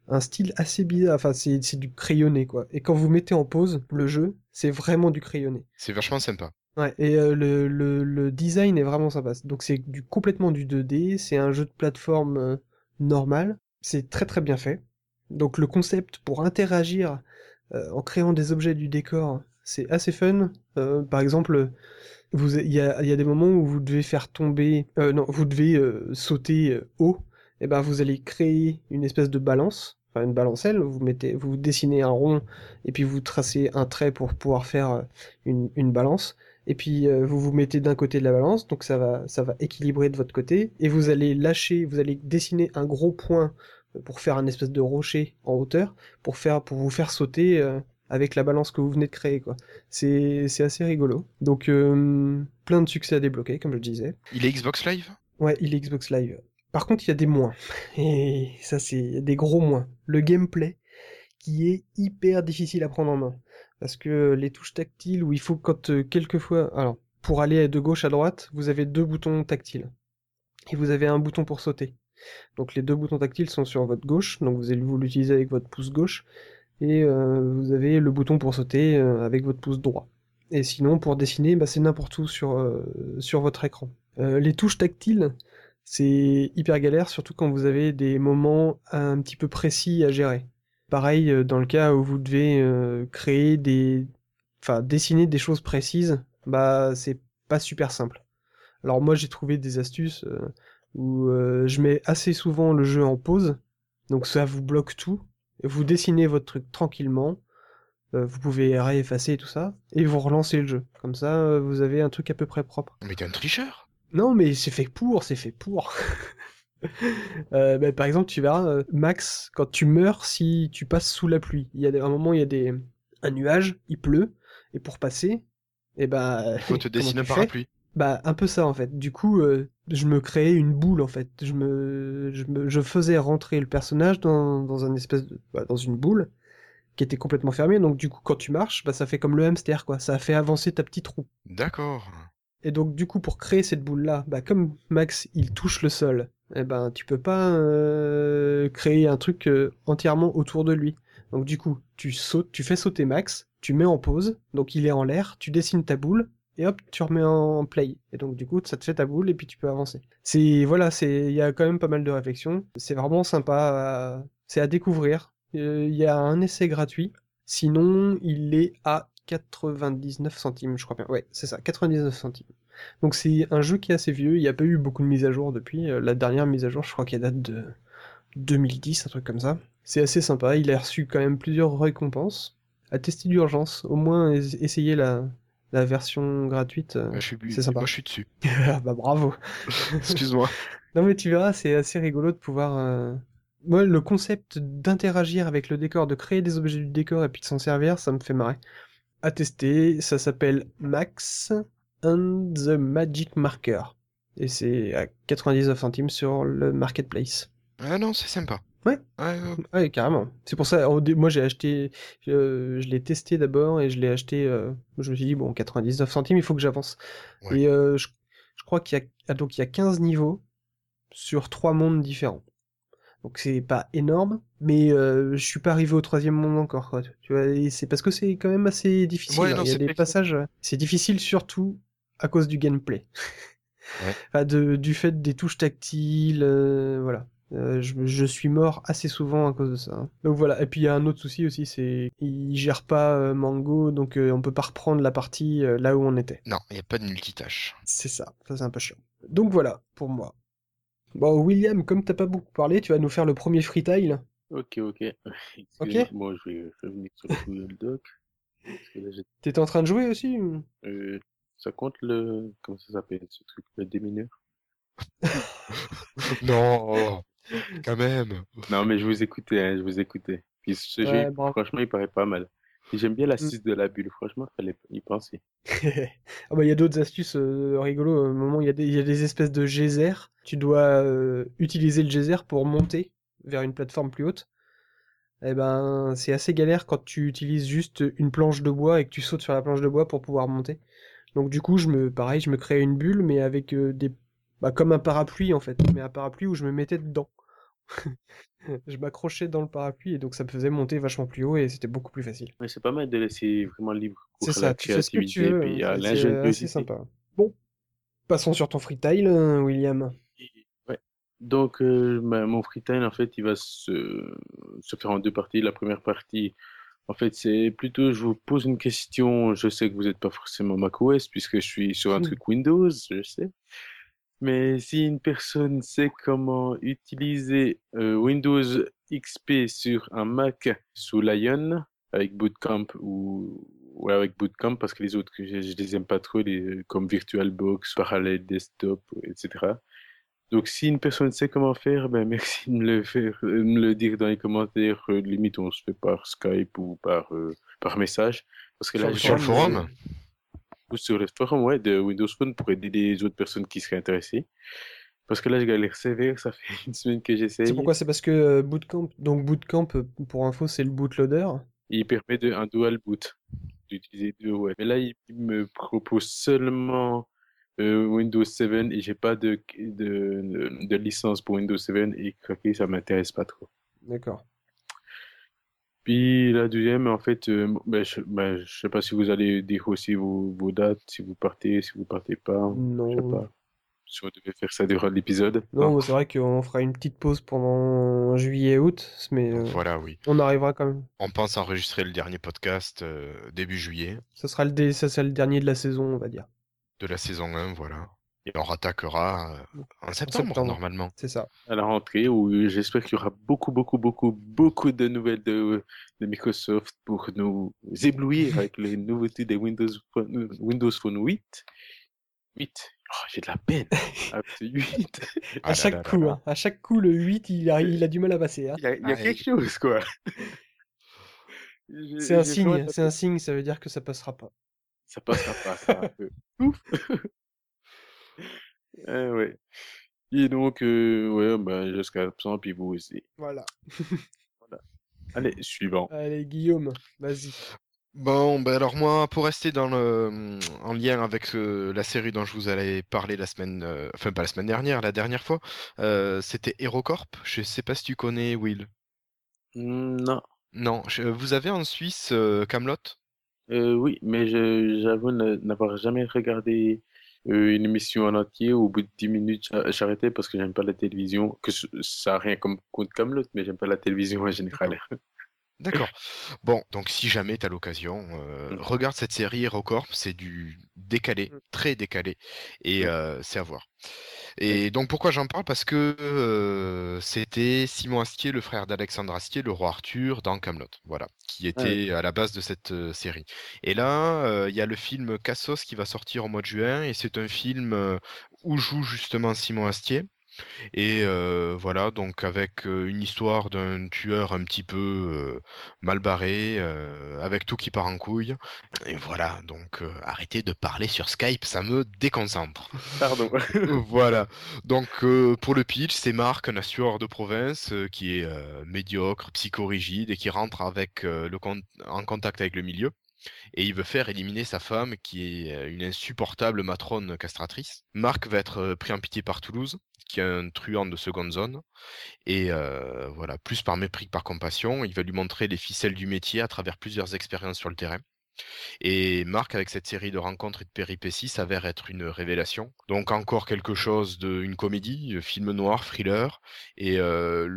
un style assez bizarre. Enfin, c'est c'est du crayonné quoi. Et quand vous mettez en pause le jeu, c'est vraiment du crayonné. C'est vachement sympa. Ouais, et euh, le, le, le design est vraiment sympa. Donc c'est du complètement du 2D, c'est un jeu de plateforme euh, normal, c'est très très bien fait. Donc le concept pour interagir euh, en créant des objets du décor, c'est assez fun. Par exemple, vous, il y a, des moments où vous devez faire tomber, euh, non, vous devez euh, sauter euh, haut. Et ben vous allez créer une espèce de balance, enfin une balancelle. Vous mettez, vous dessinez un rond et puis vous tracez un trait pour pouvoir faire euh, une, une balance. Et puis vous vous mettez d'un côté de la balance, donc ça va, ça va équilibrer de votre côté. Et vous allez lâcher, vous allez dessiner un gros point pour faire un espèce de rocher en hauteur, pour faire, pour vous faire sauter avec la balance que vous venez de créer, quoi. C'est, c'est assez rigolo. Donc euh, plein de succès à débloquer, comme je disais. Il est Xbox Live? Ouais, il est Xbox Live. Par contre, il y a des moins. Et ça, c'est des gros moins. Le gameplay, qui est hyper difficile à prendre en main. Parce que les touches tactiles, où il faut quand euh, quelquefois... Alors, pour aller de gauche à droite, vous avez deux boutons tactiles. Et vous avez un bouton pour sauter. Donc les deux boutons tactiles sont sur votre gauche, donc vous allez vous l'utiliser avec votre pouce gauche. Et euh, vous avez le bouton pour sauter euh, avec votre pouce droit. Et sinon, pour dessiner, bah, c'est n'importe où sur, euh, votre écran. Les touches tactiles, c'est hyper galère, surtout quand vous avez des moments un petit peu précis à gérer. Pareil, dans le cas où vous devez créer des... Enfin, dessiner des choses précises, bah, c'est pas super simple. Alors moi, j'ai trouvé des astuces où je mets assez souvent le jeu en pause, donc ça vous bloque tout, vous dessinez votre truc tranquillement, euh, vous pouvez réeffacer tout ça, et vous relancez le jeu. Comme ça, euh, vous avez un truc à peu près propre. Mais t'es un tricheur Non, mais c'est fait pour, c'est fait pour. Euh, bah, par exemple, tu verras, Max, quand tu meurs, si tu passes sous la pluie, il y a des, un moment, il y a des, un nuage, il pleut, et pour passer, et bah, Faut te dessiner un parapluie. Bah, un peu ça, en fait. Du coup, euh, je me créais une boule, en fait. Je me, je me, je faisais rentrer le personnage dans, dans un espèce de, bah, dans une boule qui était complètement fermée. Donc, du coup, quand tu marches, bah, ça fait comme le hamster, quoi. Ça fait avancer ta petite roue. D'accord. Et donc, du coup, pour créer cette boule-là, bah, comme Max, il touche le sol, eh ben, tu peux pas euh, créer un truc euh, entièrement autour de lui. Donc, du coup, tu sautes, tu fais sauter Max, tu mets en pause, donc il est en l'air, tu dessines ta boule, et hop, tu remets en play. Et donc, du coup, ça te fait ta boule, et puis tu peux avancer. C'est, voilà, c'est, il y a quand même pas mal de réflexion. C'est vraiment sympa, c'est à découvrir. Euh, Il y a un essai gratuit. Sinon, il est à 99 centimes, je crois bien. Ouais, c'est ça, 99 centimes. Donc c'est un jeu qui est assez vieux, il n'y a pas eu beaucoup de mises à jour depuis. Euh, La dernière mise à jour, je crois qu'elle date de 2010, un truc comme ça. C'est assez sympa, il a reçu quand même plusieurs récompenses. À tester d'urgence, au moins es- essayer la, la version gratuite. euh, Moi, je suis, c'est sympa. moi, je suis dessus. Ah bah bravo. Excuse-moi. Non mais tu verras, c'est assez rigolo de pouvoir... euh, Moi, le concept d'interagir avec le décor, de créer des objets du décor et puis de s'en servir, ça me fait marrer. À tester, ça s'appelle Max and the Magic Marker. Et c'est à 99 centimes sur le marketplace. Ah non, c'est sympa. Ouais. Ouais, ouais. Ouais, carrément. C'est pour ça, moi j'ai acheté, euh, je l'ai testé d'abord et je l'ai acheté, euh, je me suis dit, bon, 99 centimes, il faut que j'avance. Et euh, je, je crois qu'il y a, ah, donc il y a 15 niveaux sur trois mondes différents. Donc c'est pas énorme, mais euh, je suis pas arrivé au troisième monde encore, quoi. Tu vois, c'est parce que c'est quand même assez difficile. Hein. non, Il y a des pas passages, c'est difficile surtout à cause du gameplay. Ouais. Enfin, de, du fait des touches tactiles, voilà. Euh, je, je suis mort assez souvent à cause de ça. Donc voilà. Et puis il y a un autre souci aussi, c'est il gère pas euh, Mango, donc euh, on peut pas reprendre la partie euh, là où on était. Non, il n'y a pas de multitâche. C'est ça, ça c'est un peu chiant. Donc voilà, pour moi. Bon, William, comme t'as pas beaucoup parlé, tu vas nous faire le premier freetile. Ok, ok. Excuse-moi. Bon, je vais revenir sur le Google Doc. T'étais en train de jouer aussi euh, ça compte le. Comment ça s'appelle ce truc Le démineur? Non, quand même. Non, mais je vous écoutais, hein, je vous écoutais. Puis ce Ouais, jeu, franchement, il paraît pas mal. J'aime bien Mm. l'astuce de la bulle, franchement, fallait y penser. Ah bah il y a d'autres astuces euh, rigolos. À un moment, il y, a des- il y a des espèces de geysers. Tu dois euh, utiliser le geyser pour monter vers une plateforme plus haute. Eh ben, c'est assez galère quand tu utilises juste une planche de bois et que tu sautes sur la planche de bois pour pouvoir monter. Donc du coup, je me, pareil, je me créais une bulle, mais avec euh, des, bah, comme un parapluie en fait, mais un parapluie où je me mettais dedans. je m'accrochais dans le parapluie et donc ça me faisait monter vachement plus haut et c'était beaucoup plus facile. Mais c'est pas mal de laisser vraiment libre C'est ça, tu fais ce que tu veux. hein, c'est- assez sympa. Bon, passons sur ton freetile, euh, William. Ouais. Donc, euh, mon free time, en fait, il va se, se faire en deux parties. La première partie, en fait, c'est plutôt, je vous pose une question. Je sais que vous n'êtes pas forcément macOS, puisque je suis sur un truc Windows, je sais. Mais si une personne sait comment utiliser euh, Windows XP sur un Mac sous Lion, avec Bootcamp ou ouais, avec Bootcamp, parce que les autres, je, je les aime pas trop, les, comme VirtualBox, Parallel Desktop, etc. Donc, si une personne sait comment faire, ben merci de me le faire, de me le dire dans les commentaires. Euh, limite, on se fait par Skype ou par, euh, par message. Parce que là, Sur le j'ai- Sur le forum ou sur le forum ouais, de Windows Phone pour aider les autres personnes qui seraient intéressées. Parce que là, je galère sévère, ça fait une semaine que j'essaye. C'est pourquoi? C'est parce que euh, Bootcamp, donc Bootcamp, euh, pour info, c'est le bootloader? Il permet de, un dual boot, d'utiliser deux. Mais là, il me propose seulement euh, Windows 7 et j'ai pas de, de, de, de licence pour Windows 7 et craquer, ça m'intéresse pas trop. D'accord. Puis la deuxième, en fait, euh, ben, je, ben, je sais pas si vous allez dire aussi vos, vos dates, si vous partez, si vous partez pas, je sais Non. pas. Si on devait faire ça durant l'épisode. Non, c'est vrai qu'on fera une petite pause pendant juillet-août, mais euh, Voilà, oui. on arrivera quand même. On pense enregistrer le dernier podcast euh, début juillet Ça sera le, dé- ça sera le dernier de la saison, on va dire. de la saison 1, voilà. Et on rattaquera euh, en septembre, septembre. normalement. C'est ça. à la rentrée où j'espère qu'il y aura beaucoup, beaucoup, beaucoup, beaucoup de nouvelles de, de Microsoft pour nous éblouir avec les nouveautés des Windows Phone, Windows Phone 8. 8. Oh, j'ai de la peine ce 8. Ah à chaque là là coup, là. hein. à chaque coup, le 8, il a, il a du mal à passer. hein. Il y a, il y a Ah, quelque chose, quoi. C'est un signe, c'est un signe, ça veut dire que ça passera pas. Ça passera pas, ça. un peu. Ouf. Eh ouais. Et donc, euh, ouais, ben, jusqu'à absent, puis vous aussi. Voilà. Allez, suivant. Allez, Guillaume, vas-y. Bon, ben alors moi, pour rester dans le, en lien avec euh, la série dont je vous avais parlé la semaine, euh, enfin pas la semaine dernière, la dernière fois, euh, c'était HeroCorp. Je sais pas si tu connais, Will. Non. Non, je- vous avez en Suisse Camelot? Euh, oui, mais je, j'avoue ne- n'avoir jamais regardé euh, une émission en entier. Au bout de 10 minutes, j'a- j'arrêtais parce que j'aime pas la télévision. Que ça a rien comme contre Kaamelott, mais j'aime pas la télévision en général. D'accord. Bon, donc si jamais tu as l'occasion, euh, Mm. regarde cette série HeroCorp, c'est du décalé, Mm. très décalé, et Mm. euh, c'est à voir. Et donc pourquoi j'en parle? Parce que euh, c'était Simon Astier, le frère d'Alexandre Astier, le roi Arthur, dans Camelot, voilà, qui était à la base de cette euh, série. Et là, euh, il y a le film Cassos qui va sortir au mois de juin, et c'est un film où joue justement Simon Astier. Et euh, voilà, donc avec une histoire d'un tueur un petit peu euh, mal barré, euh, avec tout qui part en couille. Et voilà, donc arrêtez de parler sur Skype, ça me déconcentre. Pardon. voilà, donc pour le pitch, c'est Marc, un assureur de province qui est médiocre, psychorigide et qui rentre avec le con- en contact avec le milieu. Et il veut faire éliminer sa femme qui est une insupportable matrone castratrice. Marc va être pris en pitié par Toulouse, qui est un truand de seconde zone. Et voilà, plus par mépris que par compassion, il va lui montrer les ficelles du métier à travers plusieurs expériences sur le terrain. Et Marc, avec cette série de rencontres et de péripéties, s'avère être une révélation. Donc encore quelque chose de une comédie, euh, film noir, thriller. Et euh,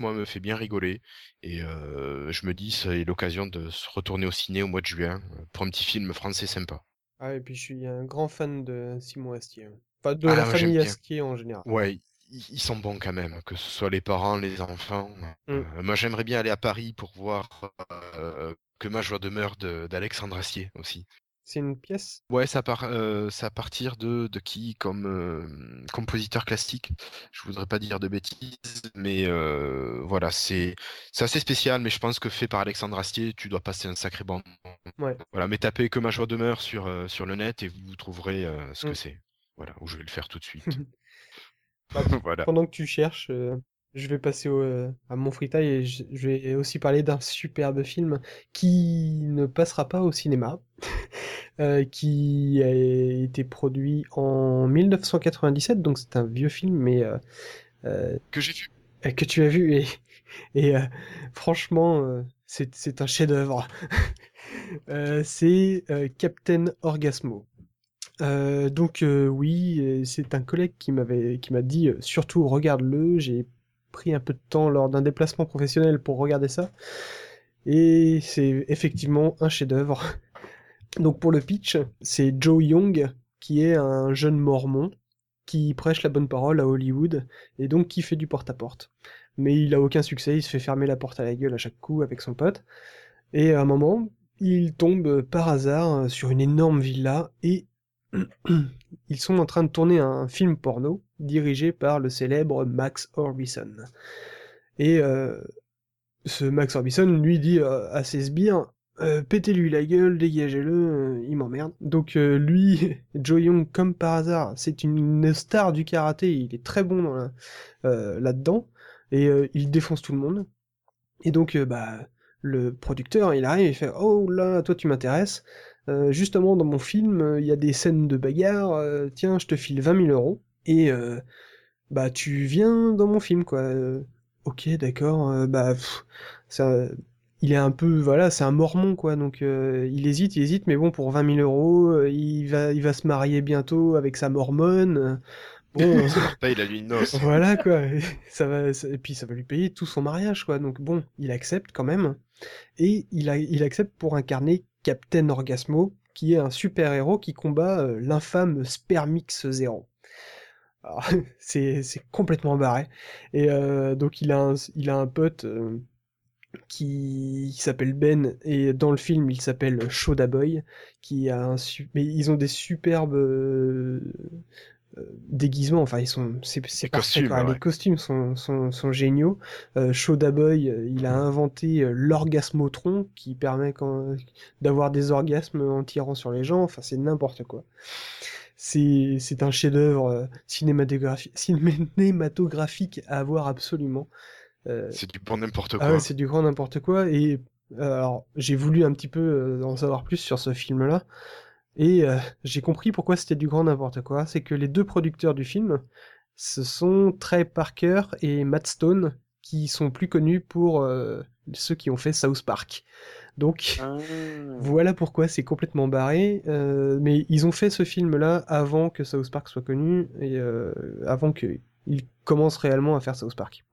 moi, me fait bien rigoler. Et je me dis, c'est l'occasion de se retourner au ciné au mois de juin euh, pour un petit film français sympa. Ah, et puis je suis un grand fan de Simon Astier. Enfin, de Ah, la famille bien. Astier en général. Ouais, ils sont bons quand même, que ce soit les parents, les enfants. Mm. Euh, moi, j'aimerais bien aller à Paris pour voir euh, que ma joie demeure de- d'Alexandre Astier aussi. C'est une pièce? Ouais, ça part, euh, ça à partir de, de qui comme compositeur classique? Je voudrais pas dire de bêtises, mais voilà, c'est assez spécial, mais je pense que fait par Alexandre Astier, tu dois passer un sacré bon. Ouais. Voilà, mais tapez que ma joie demeure sur sur le net et vous trouverez ce que Mm. c'est. Voilà, ou je vais le faire tout de suite. Bah, Voilà. Pendant que tu cherches, euh, je vais passer au, euh, à mon time et je, je vais aussi parler d'un superbe film qui ne passera pas au cinéma, euh, qui a été produit en 1997, donc c'est un vieux film, mais Que j'ai vu. que tu as vu et, et franchement, c'est un chef-d'œuvre. C'est Captain Orgasmo. Euh, donc euh, oui, et c'est un collègue qui m'avait m'a dit euh, surtout regarde-le. J'ai pris un peu de temps lors d'un déplacement professionnel pour regarder ça. Et c'est effectivement un chef-d'œuvre. Donc pour le pitch, c'est Joe Young qui est un jeune mormon qui prêche la bonne parole à Hollywood et donc qui fait du porte-à-porte. Mais il a aucun succès, il se fait fermer la porte à la gueule à chaque coup avec son pote. Et à un moment, il tombe par hasard sur une énorme villa et ils sont en train de tourner un film porno dirigé par le célèbre Max Orbison. Et euh, ce Max Orbison lui dit euh, à ses sbires euh, pétez-lui la gueule, dégagez-le, il m'emmerde. Donc lui, Joe Young, comme par hasard, c'est une star du karaté, il est très bon là-dedans, et il défonce tout le monde. Et donc, bah, le producteur, il arrive, il fait Oh là, toi tu m'intéresses. Euh, justement, dans mon film, euh, il y a des scènes de bagarre, euh, tiens, je te file 20 000 euros, et euh, bah, tu viens dans mon film, quoi. Ok, d'accord, bah, pff, ça, il est un peu, voilà, c'est un mormon, quoi, donc il hésite, il hésite, mais bon, pour 20 000 euros, il va, il va se marier bientôt avec sa mormone. Bon, paye la nuit de noces. voilà, quoi, et ça va, ça- et puis ça va lui payer tout son mariage, quoi, donc bon, il accepte quand même, et il, a, il accepte pour incarner Captain Orgasmo, qui est un super-héros qui combat euh, l'infâme Spermix Zero. C'est complètement barré. Et euh, donc il a un, il a un pote euh, qui, qui s'appelle Ben et dans le film il s'appelle Shoda Boy qui a un mais ils ont des superbes déguisements enfin ils sont c'est parfait, costumes, quoi. ouais. les costumes sont, sont, sont géniaux euh, Shoda Boy euh, il a inventé euh, l'orgasmotron qui permet quand d'avoir des orgasmes en tirant sur les gens enfin c'est n'importe quoi c'est c'est un chef-d'œuvre euh, cinématographique à voir absolument Euh, C'est du bon n'importe ah quoi. ouais, c'est du grand n'importe quoi. Et alors, j'ai voulu un petit peu en savoir plus sur ce film-là. Et euh, j'ai compris pourquoi c'était du grand n'importe quoi. C'est que les deux producteurs du film, ce sont Trey Parker et Matt Stone, qui sont plus connus pour euh, ceux qui ont fait South Park. Donc, Ah. voilà pourquoi c'est complètement barré. euh, mais ils ont fait ce film-là avant que South Park soit connu et avant qu'ils commencent réellement à faire South Park.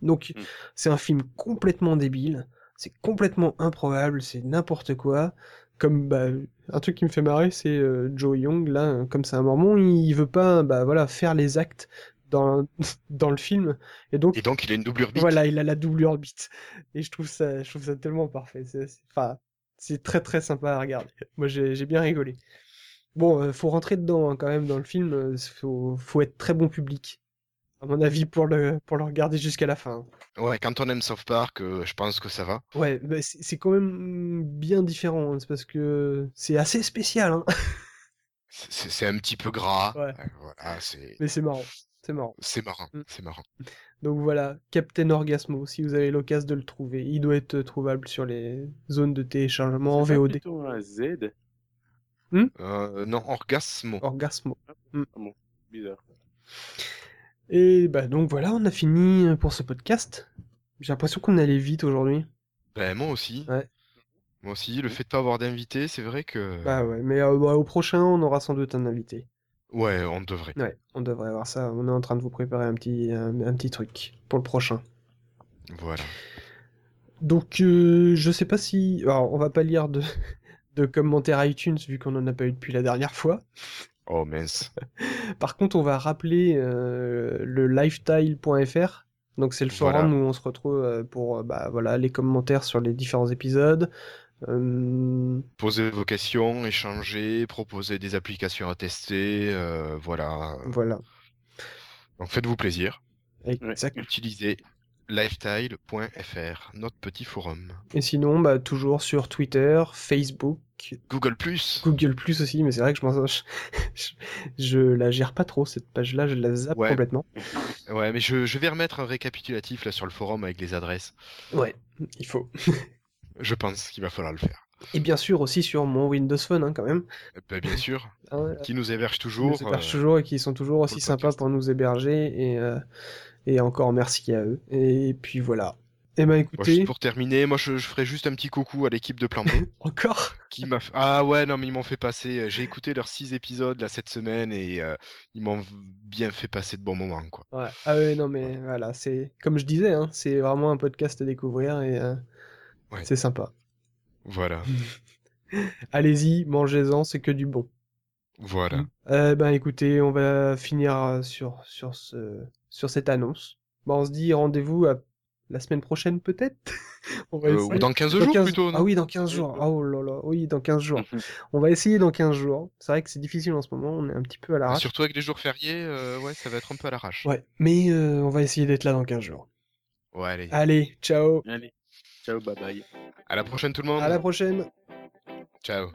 Donc Mm. c'est un film complètement débile, c'est complètement improbable, c'est n'importe quoi. Comme bah, un truc qui me fait marrer, c'est euh, Joe Young là, comme c'est un Mormon, il veut pas bah voilà faire les actes dans dans le film et donc Et donc il a une doublure bite. voilà, il a la doublure bite. Et je trouve ça, je trouve ça tellement parfait. C'est, c'est- enfin, c'est très très sympa à regarder. Moi, j'ai, j'ai bien rigolé. Bon, euh, faut rentrer dedans hein, quand même dans le film. euh, Faut, faut être très bon public, à mon avis, pour le, pour le regarder jusqu'à la fin. Ouais, quand on aime South Park, euh, je pense que ça va. Ouais, bah, c'est, c'est quand même bien différent. hein, c'est parce que c'est assez spécial, hein. C'est- C'est c'est un petit peu gras. Ouais. Euh, Voilà, c'est Mais c'est marrant. C'est marrant. c'est marrant. Mm. C'est marrant. Donc voilà, Captain Orgasmo, si vous avez l'occasion de le trouver, il doit être trouvable sur les zones de téléchargement en C'est VOD. plutôt un Z? Euh, non, Orgasmo. Orgasmo. Bizarre. Et bah donc voilà, on a fini pour ce podcast. J'ai l'impression qu'on allait vite aujourd'hui. Ben moi aussi. Ouais. Moi aussi, le fait de pas avoir d'invité, c'est vrai que. Bah ouais, mais euh, bah, au prochain, on aura sans doute un invité. Ouais, on devrait. Ouais, on devrait avoir ça. On est en train de vous préparer un petit, un, un petit truc pour le prochain. Voilà. Donc, euh, je sais pas si... Alors, on va pas lire de, de commentaires iTunes, vu qu'on en a pas eu depuis la dernière fois. Oh mince. Par contre, on va rappeler euh, le lifestyle.fr. Donc, c'est le Voilà. forum où on se retrouve euh, pour euh, bah, voilà, les commentaires sur les différents épisodes. Euh, Posez vos questions, échangez, proposez des applications à tester. euh, voilà. voilà. Donc faites-vous plaisir. Exact. Utilisez lifestyle.fr, notre petit forum. Et sinon, bah, toujours sur Twitter, Facebook, Google Plus. Google Plus aussi, mais c'est vrai que je m'en je, je, je la gère pas trop cette page-là, je la zappe Ouais. complètement. Ouais, mais je, je vais remettre un récapitulatif là sur le forum avec les adresses. Ouais, il faut. Je pense qu'il va falloir le faire. Et bien sûr aussi sur mon Windows Phone hein, quand même. Ben, bien sûr, Hein, qui nous héberge qui toujours. nous hébergent euh, toujours et qui sont toujours aussi sympas pour nous héberger et, euh, et encore merci à eux. Et puis voilà. Eh ben écoutez, juste pour terminer, moi je, je ferai juste un petit coucou à l'équipe de Plan B encore? Qui m'a f- ah ouais non mais ils m'ont fait passer euh, j'ai écouté leurs six épisodes là cette semaine et euh, ils m'ont bien fait passer de bons moments quoi. Ouais. Ah ouais, non mais voilà, c'est comme je disais, hein, c'est vraiment un podcast à découvrir et euh, Ouais. c'est sympa. Voilà, Allez-y, mangez-en, c'est que du bon. voilà. Euh, ben écoutez, on va finir sur, sur, ce, sur cette annonce. Bon, on se dit rendez-vous à la semaine prochaine peut-être? On va Euh, ou dans 15 Dans jours 15 plutôt, Ah non? oui, dans 15 jours. Oh là là, oui, dans 15 jours. On va essayer dans 15 jours. C'est vrai que c'est difficile en ce moment, on est un petit peu à l'arrache. Surtout avec les jours fériés, euh, ouais, ça va être un peu à l'arrache. Ouais, mais euh, on va essayer d'être là dans 15 jours. Ouais, allez. Allez, ciao. Allez, ciao, bye bye. À la prochaine tout le monde. À la prochaine. Ciao.